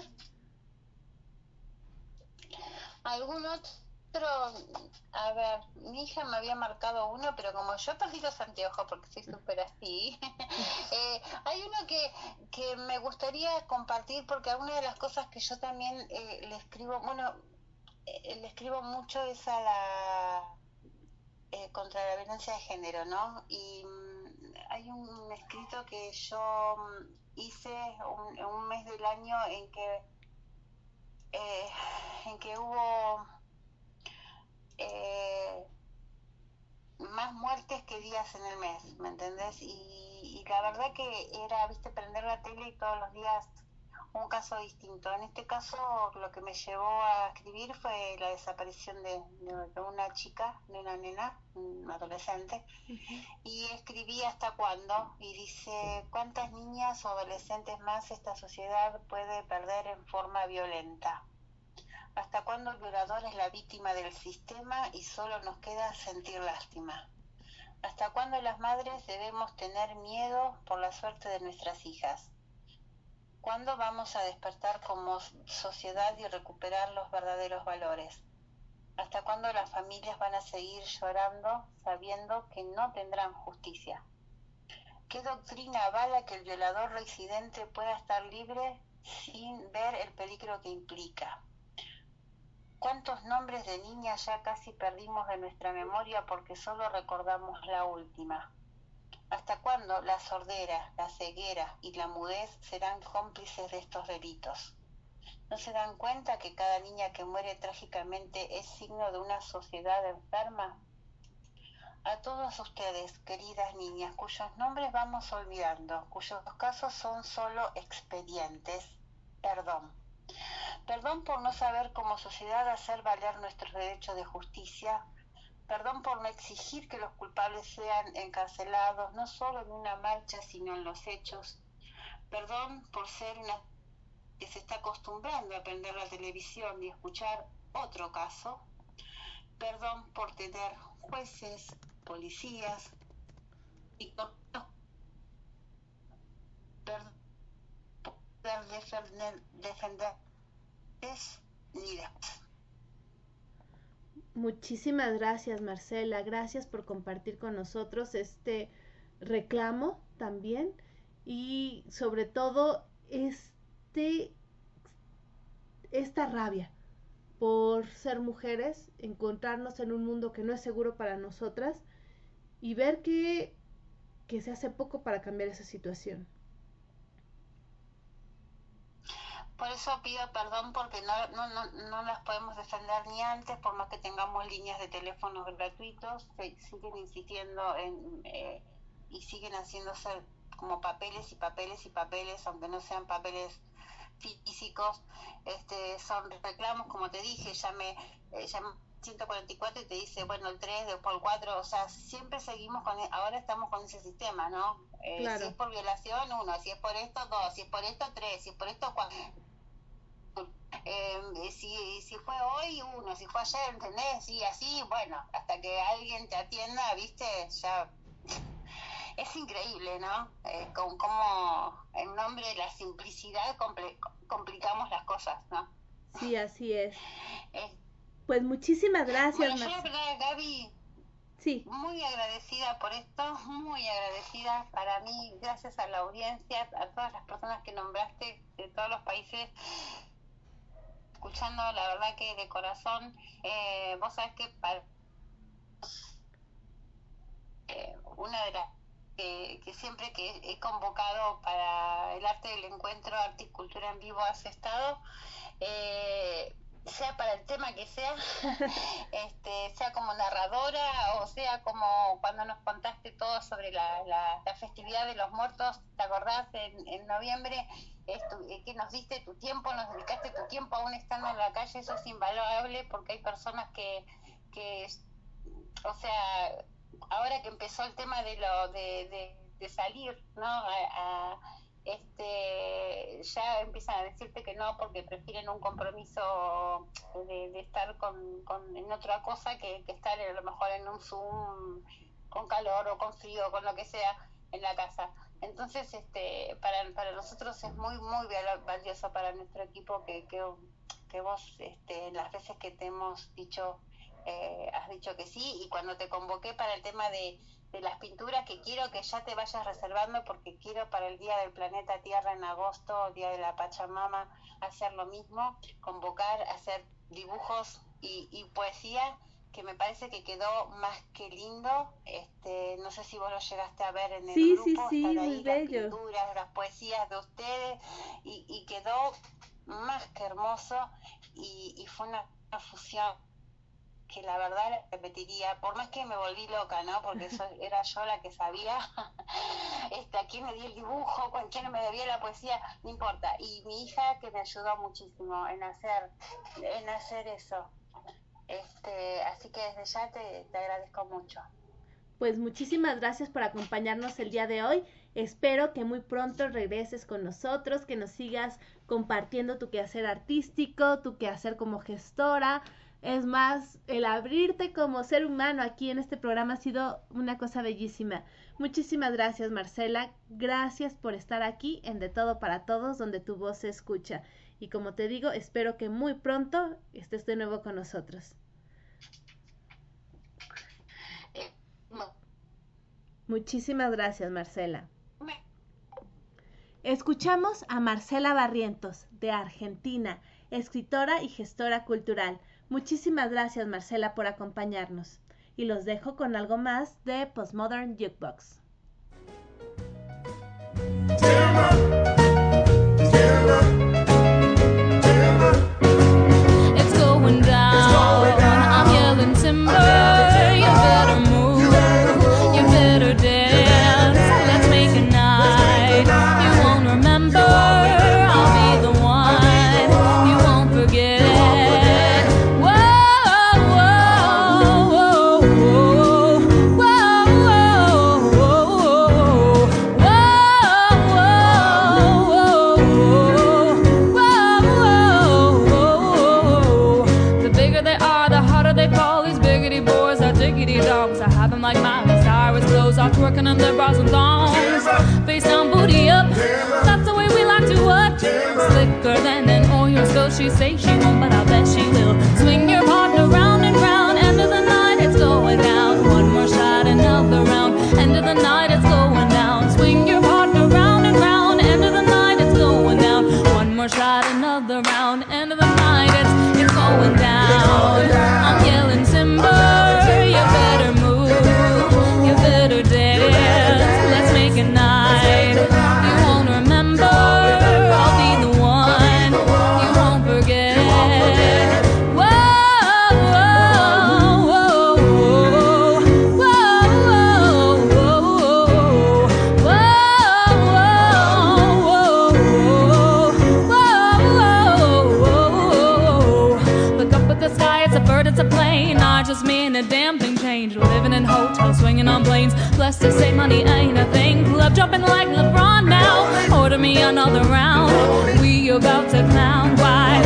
¿Algún otro? A ver, mi hija me había marcado uno, pero como yo perdí los anteojos porque soy súper así, eh, hay uno que, que me gustaría compartir porque alguna de las cosas que yo también eh, le escribo, bueno, eh, le escribo mucho es a la eh, contra la violencia de género, ¿no? Y mm, hay un escrito que yo mm, hice un, un mes del año en que eh, en que hubo eh, más muertes que días en el mes, ¿me entendés? Y, y la verdad que era, viste, prender la tele y todos los días un caso distinto. En este caso lo que me llevó a escribir fue la desaparición de, una chica, de una nena, un adolescente, y escribí hasta cuándo, y dice, ¿cuántas niñas o adolescentes más esta sociedad puede perder en forma violenta? ¿Hasta cuándo el violador es la víctima del sistema y solo nos queda sentir lástima? ¿Hasta cuándo las madres debemos tener miedo por la suerte de nuestras hijas? ¿Cuándo vamos a despertar como sociedad y recuperar los verdaderos valores? ¿Hasta cuándo las familias van a seguir llorando sabiendo que no tendrán justicia? ¿Qué doctrina avala que el violador reincidente pueda estar libre sin ver el peligro que implica? ¿Cuántos nombres de niñas ya casi perdimos de nuestra memoria porque solo recordamos la última? ¿Hasta cuándo la sordera, la ceguera y la mudez serán cómplices de estos delitos? ¿No se dan cuenta que cada niña que muere trágicamente es signo de una sociedad enferma? A todos ustedes, queridas niñas, cuyos nombres vamos olvidando, cuyos casos son solo expedientes, perdón. Perdón por no saber como sociedad hacer valer nuestros derechos de justicia. Perdón por no exigir que los culpables sean encarcelados, no solo en una marcha, sino en los hechos. Perdón por ser una que se está acostumbrando a prender la televisión y escuchar otro caso. Perdón por tener jueces, policías y. Perdón defender, defender es ni después. Muchísimas gracias, Marcela. Gracias por compartir con nosotros este reclamo también y sobre todo este esta rabia por ser mujeres, encontrarnos en un mundo que no es seguro para nosotras y ver que, que se hace poco para cambiar esa situación. Por eso pido perdón porque no, no, no, no las podemos defender ni antes, por más que tengamos líneas de teléfonos gratuitos, se siguen insistiendo en, eh, y siguen haciéndose como papeles y papeles y papeles, aunque no sean papeles físicos, este, son reclamos, como te dije, llamé, eh, llamé 144 y te dice, bueno, el 3, después el 4, o sea, siempre seguimos con, e- ahora estamos con ese sistema, ¿no? Eh, Claro. Si es por violación, uno, si es por esto, dos, si es por esto, tres, si es por esto, cuatro. Eh, si, si fue hoy, uno, si fue ayer, ¿entendés? Y así, bueno, hasta que alguien te atienda, ¿viste? Ya es increíble, ¿no? Eh, con cómo en nombre de la simplicidad comple- complicamos las cosas, ¿no? Sí, así es. Eh, Pues muchísimas gracias, bueno, yo verdad, Gaby, Sí, muy agradecida por esto, muy agradecida para mí, gracias a la audiencia, a todas las personas que nombraste de todos los países, escuchando la verdad que de corazón, eh, vos sabés que para eh, una de las que, que siempre que he convocado para el arte del encuentro, arte y cultura en vivo has estado, eh, sea para el tema que sea, este, sea como narradora o sea como cuando nos contaste todo sobre la, la, festividad de los muertos, ¿te acordás? En, en noviembre, estu- eh, que nos diste tu tiempo, nos dedicaste tu tiempo aún estando en la calle, eso es invaluable porque hay personas que, que o sea, ahora que empezó el tema de lo de, de, de salir, ¿no? A- este ya empiezan a decirte que no porque prefieren un compromiso de, estar con, en otra cosa que, que estar a lo mejor en un zoom con calor o con frío con lo que sea en la casa. Entonces este para, para nosotros es muy muy val- valioso para nuestro equipo que, que, que vos este, las veces que te hemos dicho eh, has dicho que sí y cuando te convoqué para el tema de, de las pinturas que quiero que ya te vayas reservando porque quiero para el Día del Planeta Tierra en agosto, Día de la Pachamama, hacer lo mismo, convocar, hacer dibujos y, y poesía que me parece que quedó más que lindo. Este, no sé si vos lo llegaste a ver en el Sí, sí, grupo, sí, están muy ahí las bello. pinturas, las poesías de ustedes y, y quedó más que hermoso y, y fue una, una fusión que la verdad repetiría, por más que me volví loca, ¿no? Porque eso era yo la que sabía este, a quién me di el dibujo, con quién me debía la poesía, no importa. Y mi hija que me ayudó muchísimo en hacer, en hacer eso. Este, así que desde ya te, te agradezco mucho. Pues muchísimas gracias por acompañarnos el día de hoy. Espero que muy pronto regreses con nosotros, que nos sigas compartiendo tu quehacer artístico, tu quehacer como gestora. Es más, el abrirte como ser humano aquí en este programa ha sido una cosa bellísima. Muchísimas gracias, Marcela. Gracias por estar aquí en De Todo para Todos, donde tu voz se escucha. Y como te digo, espero que muy pronto estés de nuevo con nosotros. No, Muchísimas gracias, Marcela. Escuchamos a Marcela Barrientos, de Argentina, escritora y gestora cultural. Muchísimas gracias, Marcela, por acompañarnos. Y los dejo con algo más de Postmodern Jukebox. conversation. Jumping like LeBron now. Order me another round. We about to clown. Why?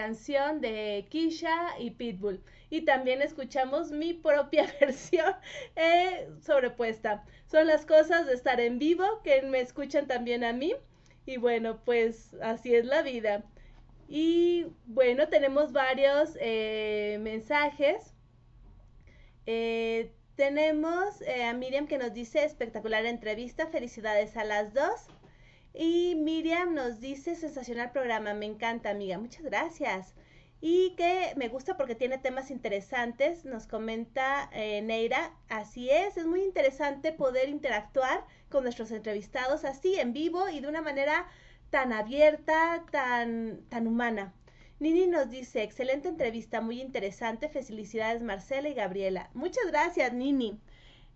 Canción de Kisha y Pitbull. Y también escuchamos mi propia versión eh, sobrepuesta. Son las cosas de estar en vivo, que me escuchan también a mí. Y bueno, pues así es la vida. Y bueno, tenemos varios eh, mensajes. Eh, tenemos a Miriam que nos dice espectacular entrevista, felicidades a las dos. Y Miriam nos dice sensacional programa, me encanta amiga, muchas gracias. Y que me gusta porque tiene temas interesantes, nos comenta Neira, así es, es muy interesante poder interactuar con nuestros entrevistados así en vivo y de una manera tan abierta, tan, tan humana. Nini nos dice, excelente entrevista, muy interesante. Felicidades Marcela y Gabriela. Muchas gracias, Nini.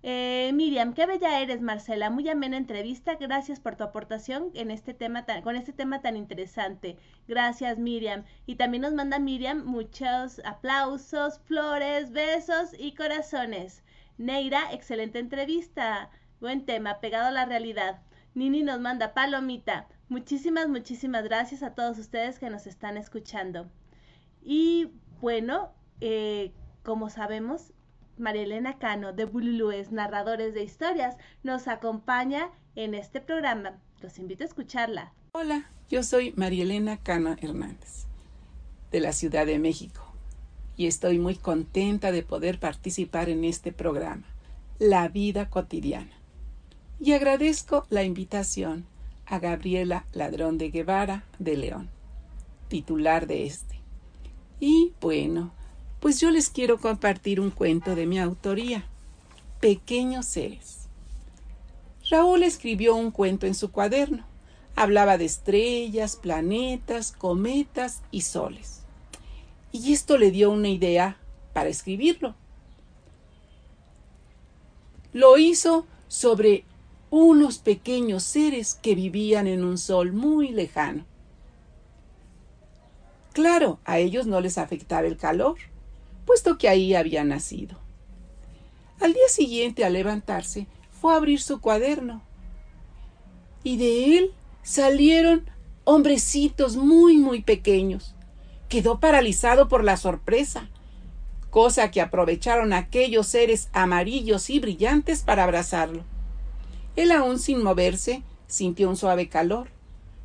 Eh, Miriam, qué bella eres, Marcela. Muy amena entrevista. Gracias por tu aportación en este tema con este tema tan interesante. Gracias, Miriam. Y también nos manda Miriam muchos aplausos, flores, besos y corazones. Neira, excelente entrevista. Buen tema, pegado a la realidad. Nini nos manda palomita. Muchísimas, muchísimas gracias a todos ustedes que nos están escuchando. Y bueno, eh, como sabemos, María Elena Cano de Bululúes, narradores de historias, nos acompaña en este programa. Los invito a escucharla. Hola, yo soy María Elena Cano Hernández, de la Ciudad de México, y estoy muy contenta de poder participar en este programa, La vida cotidiana. Y agradezco la invitación a Gabriela Ladrón de Guevara de León, titular de este. Y bueno, pues yo les quiero compartir un cuento de mi autoría, Pequeños seres. Raúl escribió un cuento en su cuaderno. Hablaba de estrellas, planetas, cometas y soles. Y esto le dio una idea para escribirlo. Lo hizo sobre unos pequeños seres que vivían en un sol muy lejano. Claro, a ellos no les afectaba el calor, puesto que ahí había nacido. Al día siguiente, al levantarse, fue a abrir su cuaderno. Y de él salieron hombrecitos muy, muy pequeños. Quedó paralizado por la sorpresa, cosa que aprovecharon aquellos seres amarillos y brillantes para abrazarlo. Él aún sin moverse sintió un suave calor,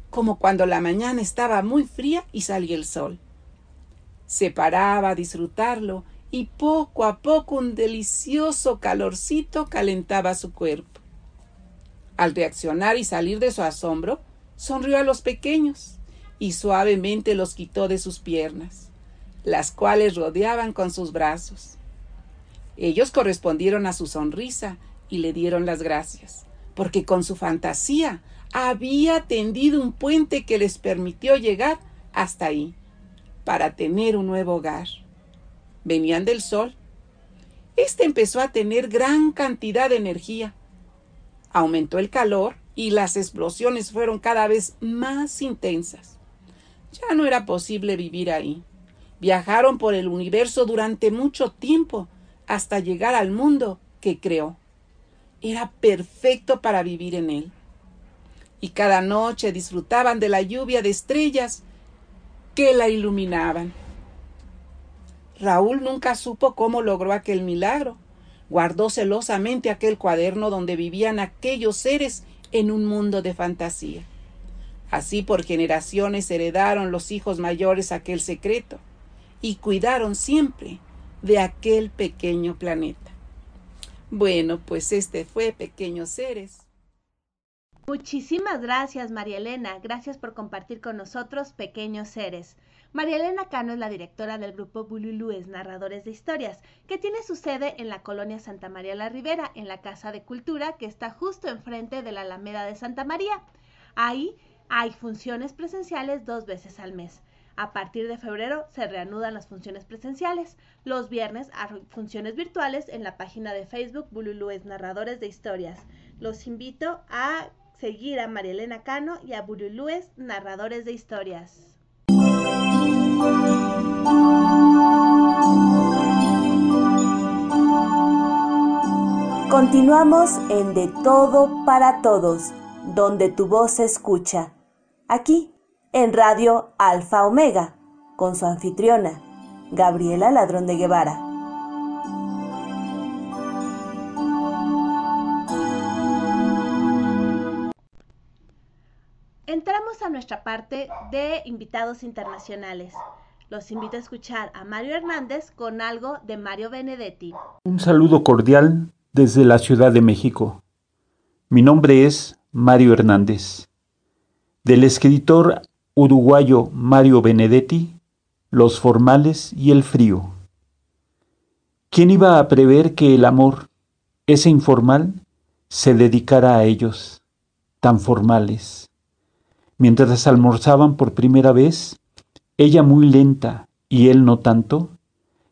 como cuando la mañana estaba muy fría y salía el sol. Se paraba a disfrutarlo y poco a poco un delicioso calorcito calentaba su cuerpo. Al reaccionar y salir de su asombro, sonrió a los pequeños y suavemente los quitó de sus piernas, las cuales rodeaban con sus brazos. Ellos correspondieron a su sonrisa y le dieron las gracias porque con su fantasía había tendido un puente que les permitió llegar hasta ahí, para tener un nuevo hogar. Venían del sol. Este empezó a tener gran cantidad de energía. Aumentó el calor y las explosiones fueron cada vez más intensas. Ya no era posible vivir ahí. Viajaron por el universo durante mucho tiempo hasta llegar al mundo que creó era perfecto para vivir en él. Y cada noche disfrutaban de la lluvia de estrellas que la iluminaban. Raúl nunca supo cómo logró aquel milagro. Guardó celosamente aquel cuaderno donde vivían aquellos seres en un mundo de fantasía. Así por generaciones heredaron los hijos mayores aquel secreto y cuidaron siempre de aquel pequeño planeta. Bueno, pues este fue Pequeños Seres. Muchísimas gracias, María Elena. Gracias por compartir con nosotros Pequeños Seres. María Elena Cano es la directora del grupo Bululúes Narradores de Historias, que tiene su sede en la colonia Santa María la Ribera, en la Casa de Cultura, que está justo enfrente de la Alameda de Santa María. Ahí hay funciones presenciales dos veces al mes. A partir de febrero se reanudan las funciones presenciales. Los viernes hay funciones virtuales en la página de Facebook Bululúes Narradores de Historias. Los invito a seguir a María Elena Cano y a Bululúes Narradores de Historias. Continuamos en De Todo para Todos, donde tu voz se escucha. Aquí, en Radio Alfa Omega, con su anfitriona, Gabriela Ladrón de Guevara. A nuestra parte de invitados internacionales. Los invito a escuchar a Mario Hernández con algo de Mario Benedetti. Un saludo cordial desde la Ciudad de México. Mi nombre es Mario Hernández. Del escritor uruguayo Mario Benedetti, Los formales y el frío. ¿Quién iba a prever que el amor, ese informal, se dedicara a ellos, tan formales? Mientras almorzaban por primera vez, ella muy lenta y él no tanto,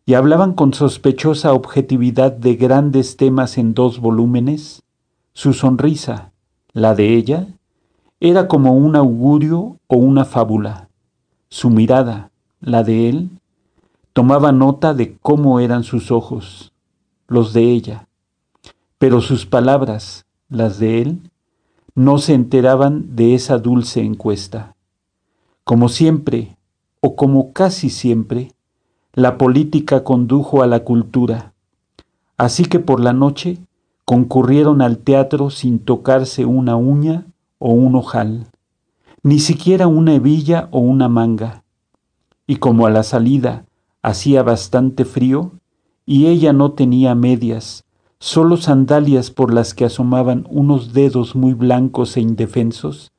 y hablaban con sospechosa objetividad de grandes temas en dos volúmenes, su sonrisa, la de ella, era como un augurio o una fábula. Su mirada, la de él, tomaba nota de cómo eran sus ojos, los de ella, pero sus palabras, las de él, no se enteraban de esa dulce encuesta. Como siempre, o como casi siempre, la política condujo a la cultura. Así que por la noche concurrieron al teatro sin tocarse una uña o un ojal, ni siquiera una hebilla o una manga. Y como a la salida hacía bastante frío, y ella no tenía medias, solo sandalias por las que asomaban unos dedos muy blancos e indefensos,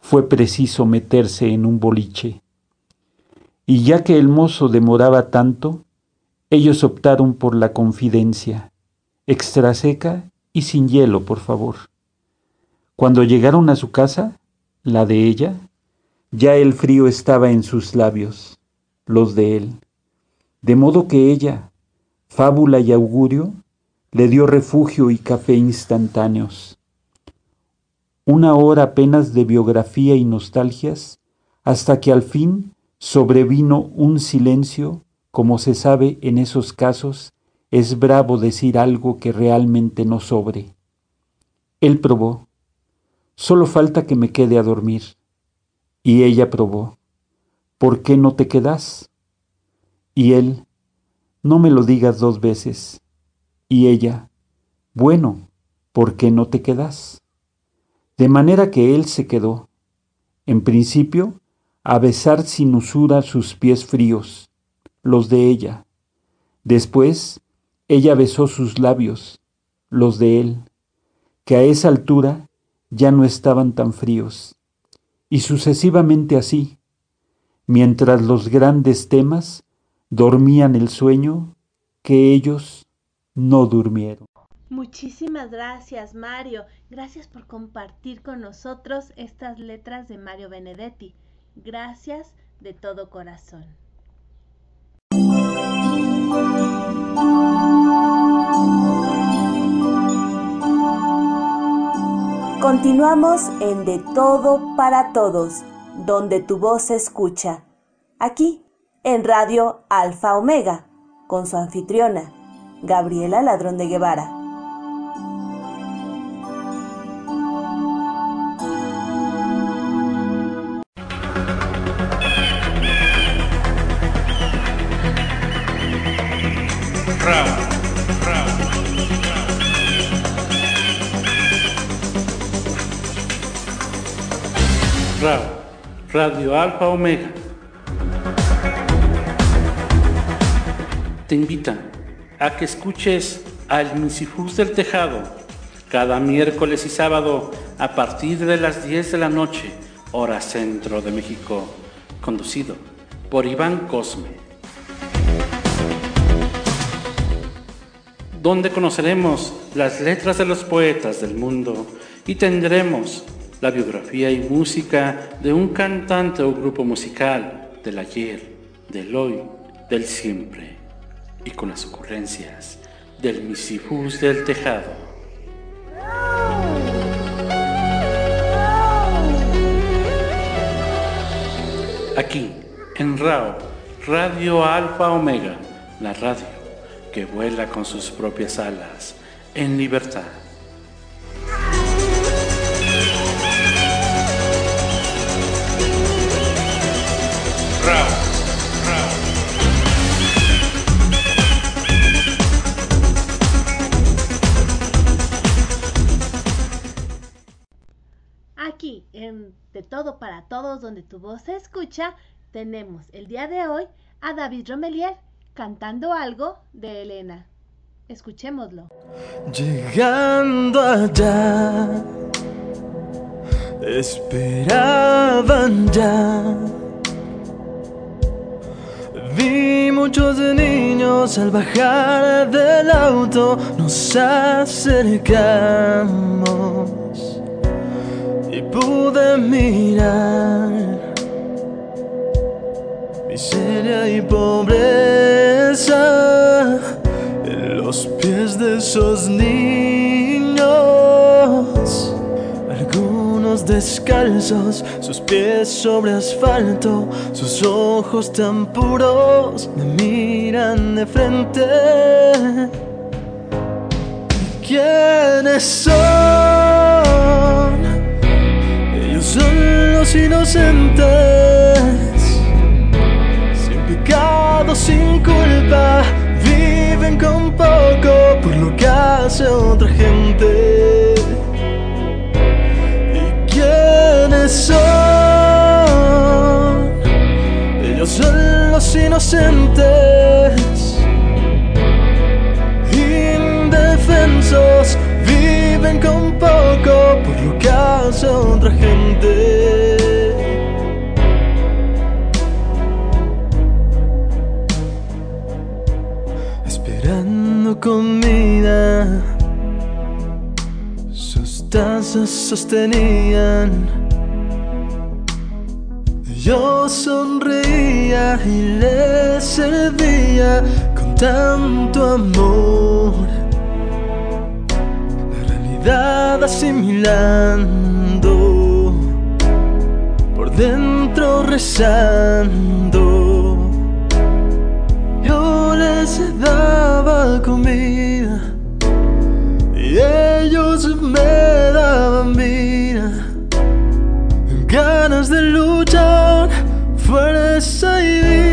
fue preciso meterse en un boliche. Y ya que el mozo demoraba tanto, ellos optaron por la confidencia, extra seca y sin hielo, por favor. Cuando llegaron a su casa, la de ella, ya el frío estaba en sus labios, los de él, de modo que ella, fábula y augurio, le dio refugio y café instantáneos. Una hora apenas de biografía y nostalgias, hasta que al fin sobrevino un silencio, como se sabe en esos casos, es bravo decir algo que realmente no sobre. Él probó, solo falta que me quede a dormir. Y ella probó, ¿por qué no te quedas? Y él, no me lo digas dos veces. Y ella, bueno, ¿por qué no te quedas? De manera que él se quedó, en principio, a besar sin usura sus pies fríos, los de ella. Después, ella besó sus labios, los de él, que a esa altura ya no estaban tan fríos, y sucesivamente así, mientras los grandes temas dormían el sueño que ellos no durmieron. Muchísimas gracias, Mario. Gracias por compartir con nosotros estas letras de Mario Benedetti. Gracias de todo corazón. Continuamos en De Todo para Todos, donde tu voz se escucha. Aquí, en Radio Alfa Omega, con su anfitriona, Gabriela Ladrón de Guevara. Radio Alfa Omega. Te invita a que escuches al Misifus del Tejado cada miércoles y sábado a partir de las 10 de la noche, hora centro de México, conducido por Iván Cosme. Donde conoceremos las letras de los poetas del mundo y tendremos la biografía y música de un cantante o grupo musical del ayer, del hoy, del siempre, y con las ocurrencias del misifus del tejado. Aquí, en RAO, Radio Alfa Omega, la radio que vuela con sus propias alas en libertad. En De Todo para Todos, donde tu voz se escucha, tenemos el día de hoy a David Romelier cantando algo de Elena. Escuchémoslo. Llegando allá, esperaban ya. Vi muchos niños al bajar del auto, nos acercamos y pude mirar miseria y pobreza en los pies de esos niños. Algunos descalzos, sus pies sobre asfalto, sus ojos tan puros me miran de frente. ¿Quiénes son? Inocentes sin pecado, sin culpa, viven con poco por lo que hace otra gente. ¿Y quiénes son? Ellos son los inocentes, indefensos, viven con poco por lo que hace otra gente. Comida. Sus tazas sostenían. Yo sonreía y les servía con tanto amor. La realidad asimilando, por dentro rezando. Les daba comida y ellos me daban vida, ganas de luchar, fuerza y vida.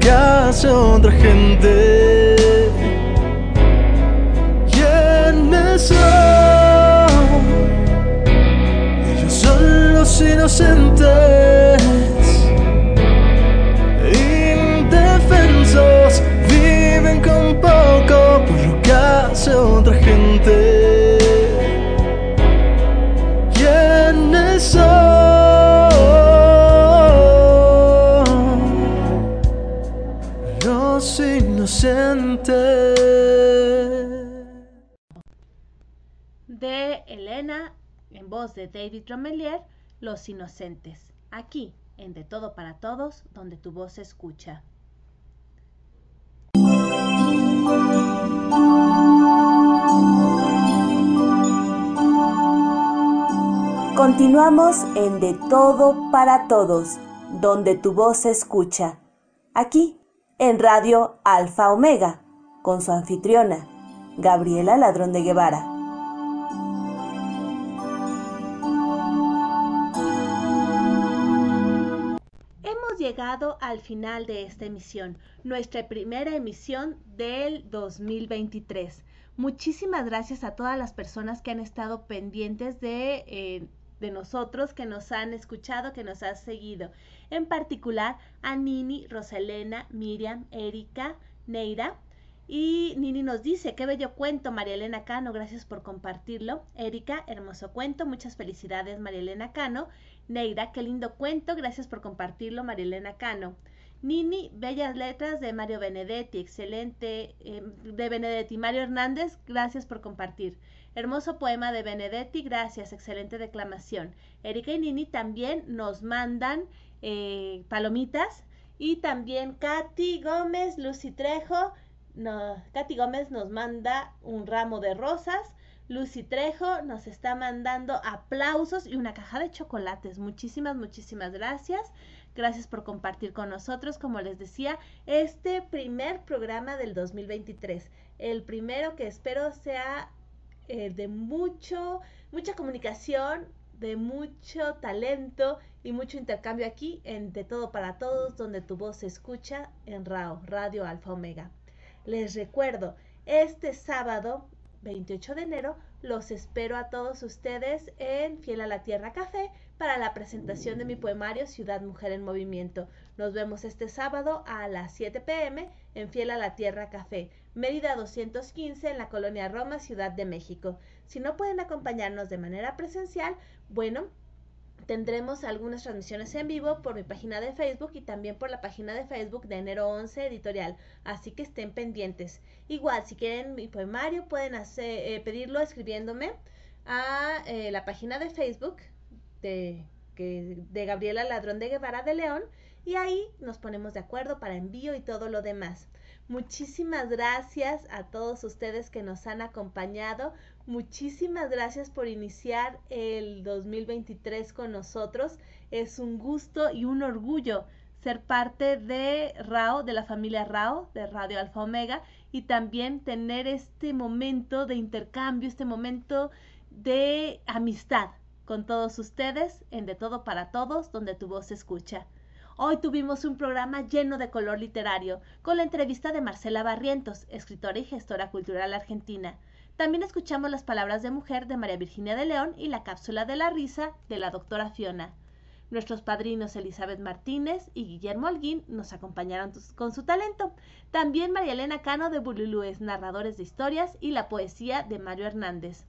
Que hace otra gente. Voz de David Romelier, Los Inocentes. Aquí, en De Todo para Todos, donde tu voz se escucha. Continuamos en De Todo para Todos, donde tu voz se escucha. Aquí, en Radio Alfa Omega, con su anfitriona, Gabriela Ladrón de Guevara. Llegado al final de esta emisión, nuestra primera emisión del 2023. Muchísimas gracias a todas las personas que han estado pendientes de, eh, de nosotros, que nos han escuchado, que nos han seguido. En particular a Nini, Roselena, Miriam, Erika, Neira. Y Nini nos dice, qué bello cuento, María Elena Cano, gracias por compartirlo. Erika, hermoso cuento, muchas felicidades, María Elena Cano. Neira, qué lindo cuento, gracias por compartirlo, María Elena Cano. Nini, bellas letras de Mario Benedetti, excelente, eh, de Benedetti. Mario Hernández, gracias por compartir. Hermoso poema de Benedetti, gracias, excelente declamación. Erika y Nini también nos mandan eh, palomitas Y también Katy Gómez, Lucy Trejo. No, Katy Gómez nos manda un ramo de rosas. Lucy Trejo nos está mandando aplausos y una caja de chocolates. Muchísimas, muchísimas gracias. Gracias por compartir con nosotros, como les decía, este primer programa del 2023. El primero que espero sea eh, de mucho, mucha comunicación, de mucho talento y mucho intercambio aquí en De Todo para Todos, donde tu voz se escucha en RAO, Radio Alfa Omega. Les recuerdo, este sábado 28 de enero los espero a todos ustedes en Fiel a la Tierra Café para la presentación de mi poemario Ciudad Mujer en Movimiento. Nos vemos este sábado a las 7 pm en Fiel a la Tierra Café, Mérida 215 en la colonia Roma, Ciudad de México. Si no pueden acompañarnos de manera presencial, bueno, tendremos algunas transmisiones en vivo por mi página de Facebook y también por la página de Facebook de enero 11 editorial, así que estén pendientes. Igual, si quieren mi poemario, pueden hacer, eh, pedirlo escribiéndome a eh, la página de Facebook de, que, de Gabriela Ladrón de Guevara de León y ahí nos ponemos de acuerdo para envío y todo lo demás. Muchísimas gracias a todos ustedes que nos han acompañado. Muchísimas gracias por iniciar el 2023 con nosotros. Es un gusto y un orgullo ser parte de RAO, de la familia RAO, de Radio Alfa Omega, y también tener este momento de intercambio, este momento de amistad con todos ustedes en De Todo para Todos, donde tu voz se escucha. Hoy tuvimos un programa lleno de color literario, con la entrevista de Marcela Barrientos, escritora y gestora cultural argentina. También escuchamos las palabras de mujer de María Virginia de León y la cápsula de la risa de la doctora Fiona. Nuestros padrinos Elizabeth Martínez y Guillermo Alguín nos acompañaron con su talento. También María Elena Cano de Bululúes, narradores de historias y la poesía de Mario Hernández.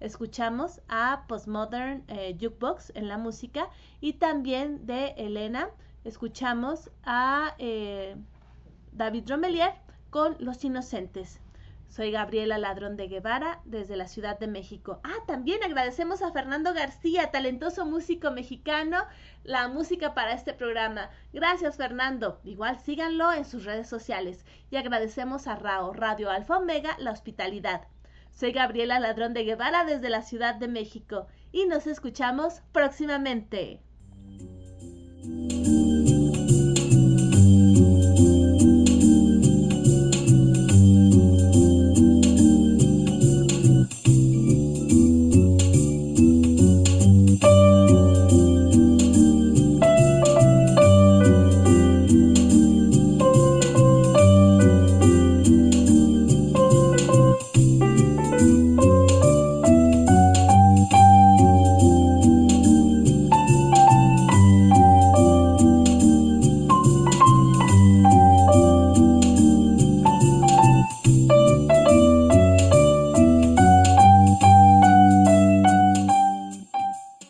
Escuchamos a Postmodern eh, Jukebox en la música y también de Elena escuchamos a eh, David Romelier con Los Inocentes. Soy Gabriela Ladrón de Guevara desde la Ciudad de México. Ah, también agradecemos a Fernando García, talentoso músico mexicano, la música para este programa. Gracias, Fernando. Igual síganlo en sus redes sociales. Y agradecemos a RAO, Radio Alfa Omega, la hospitalidad. Soy Gabriela Ladrón de Guevara desde la Ciudad de México y nos escuchamos próximamente.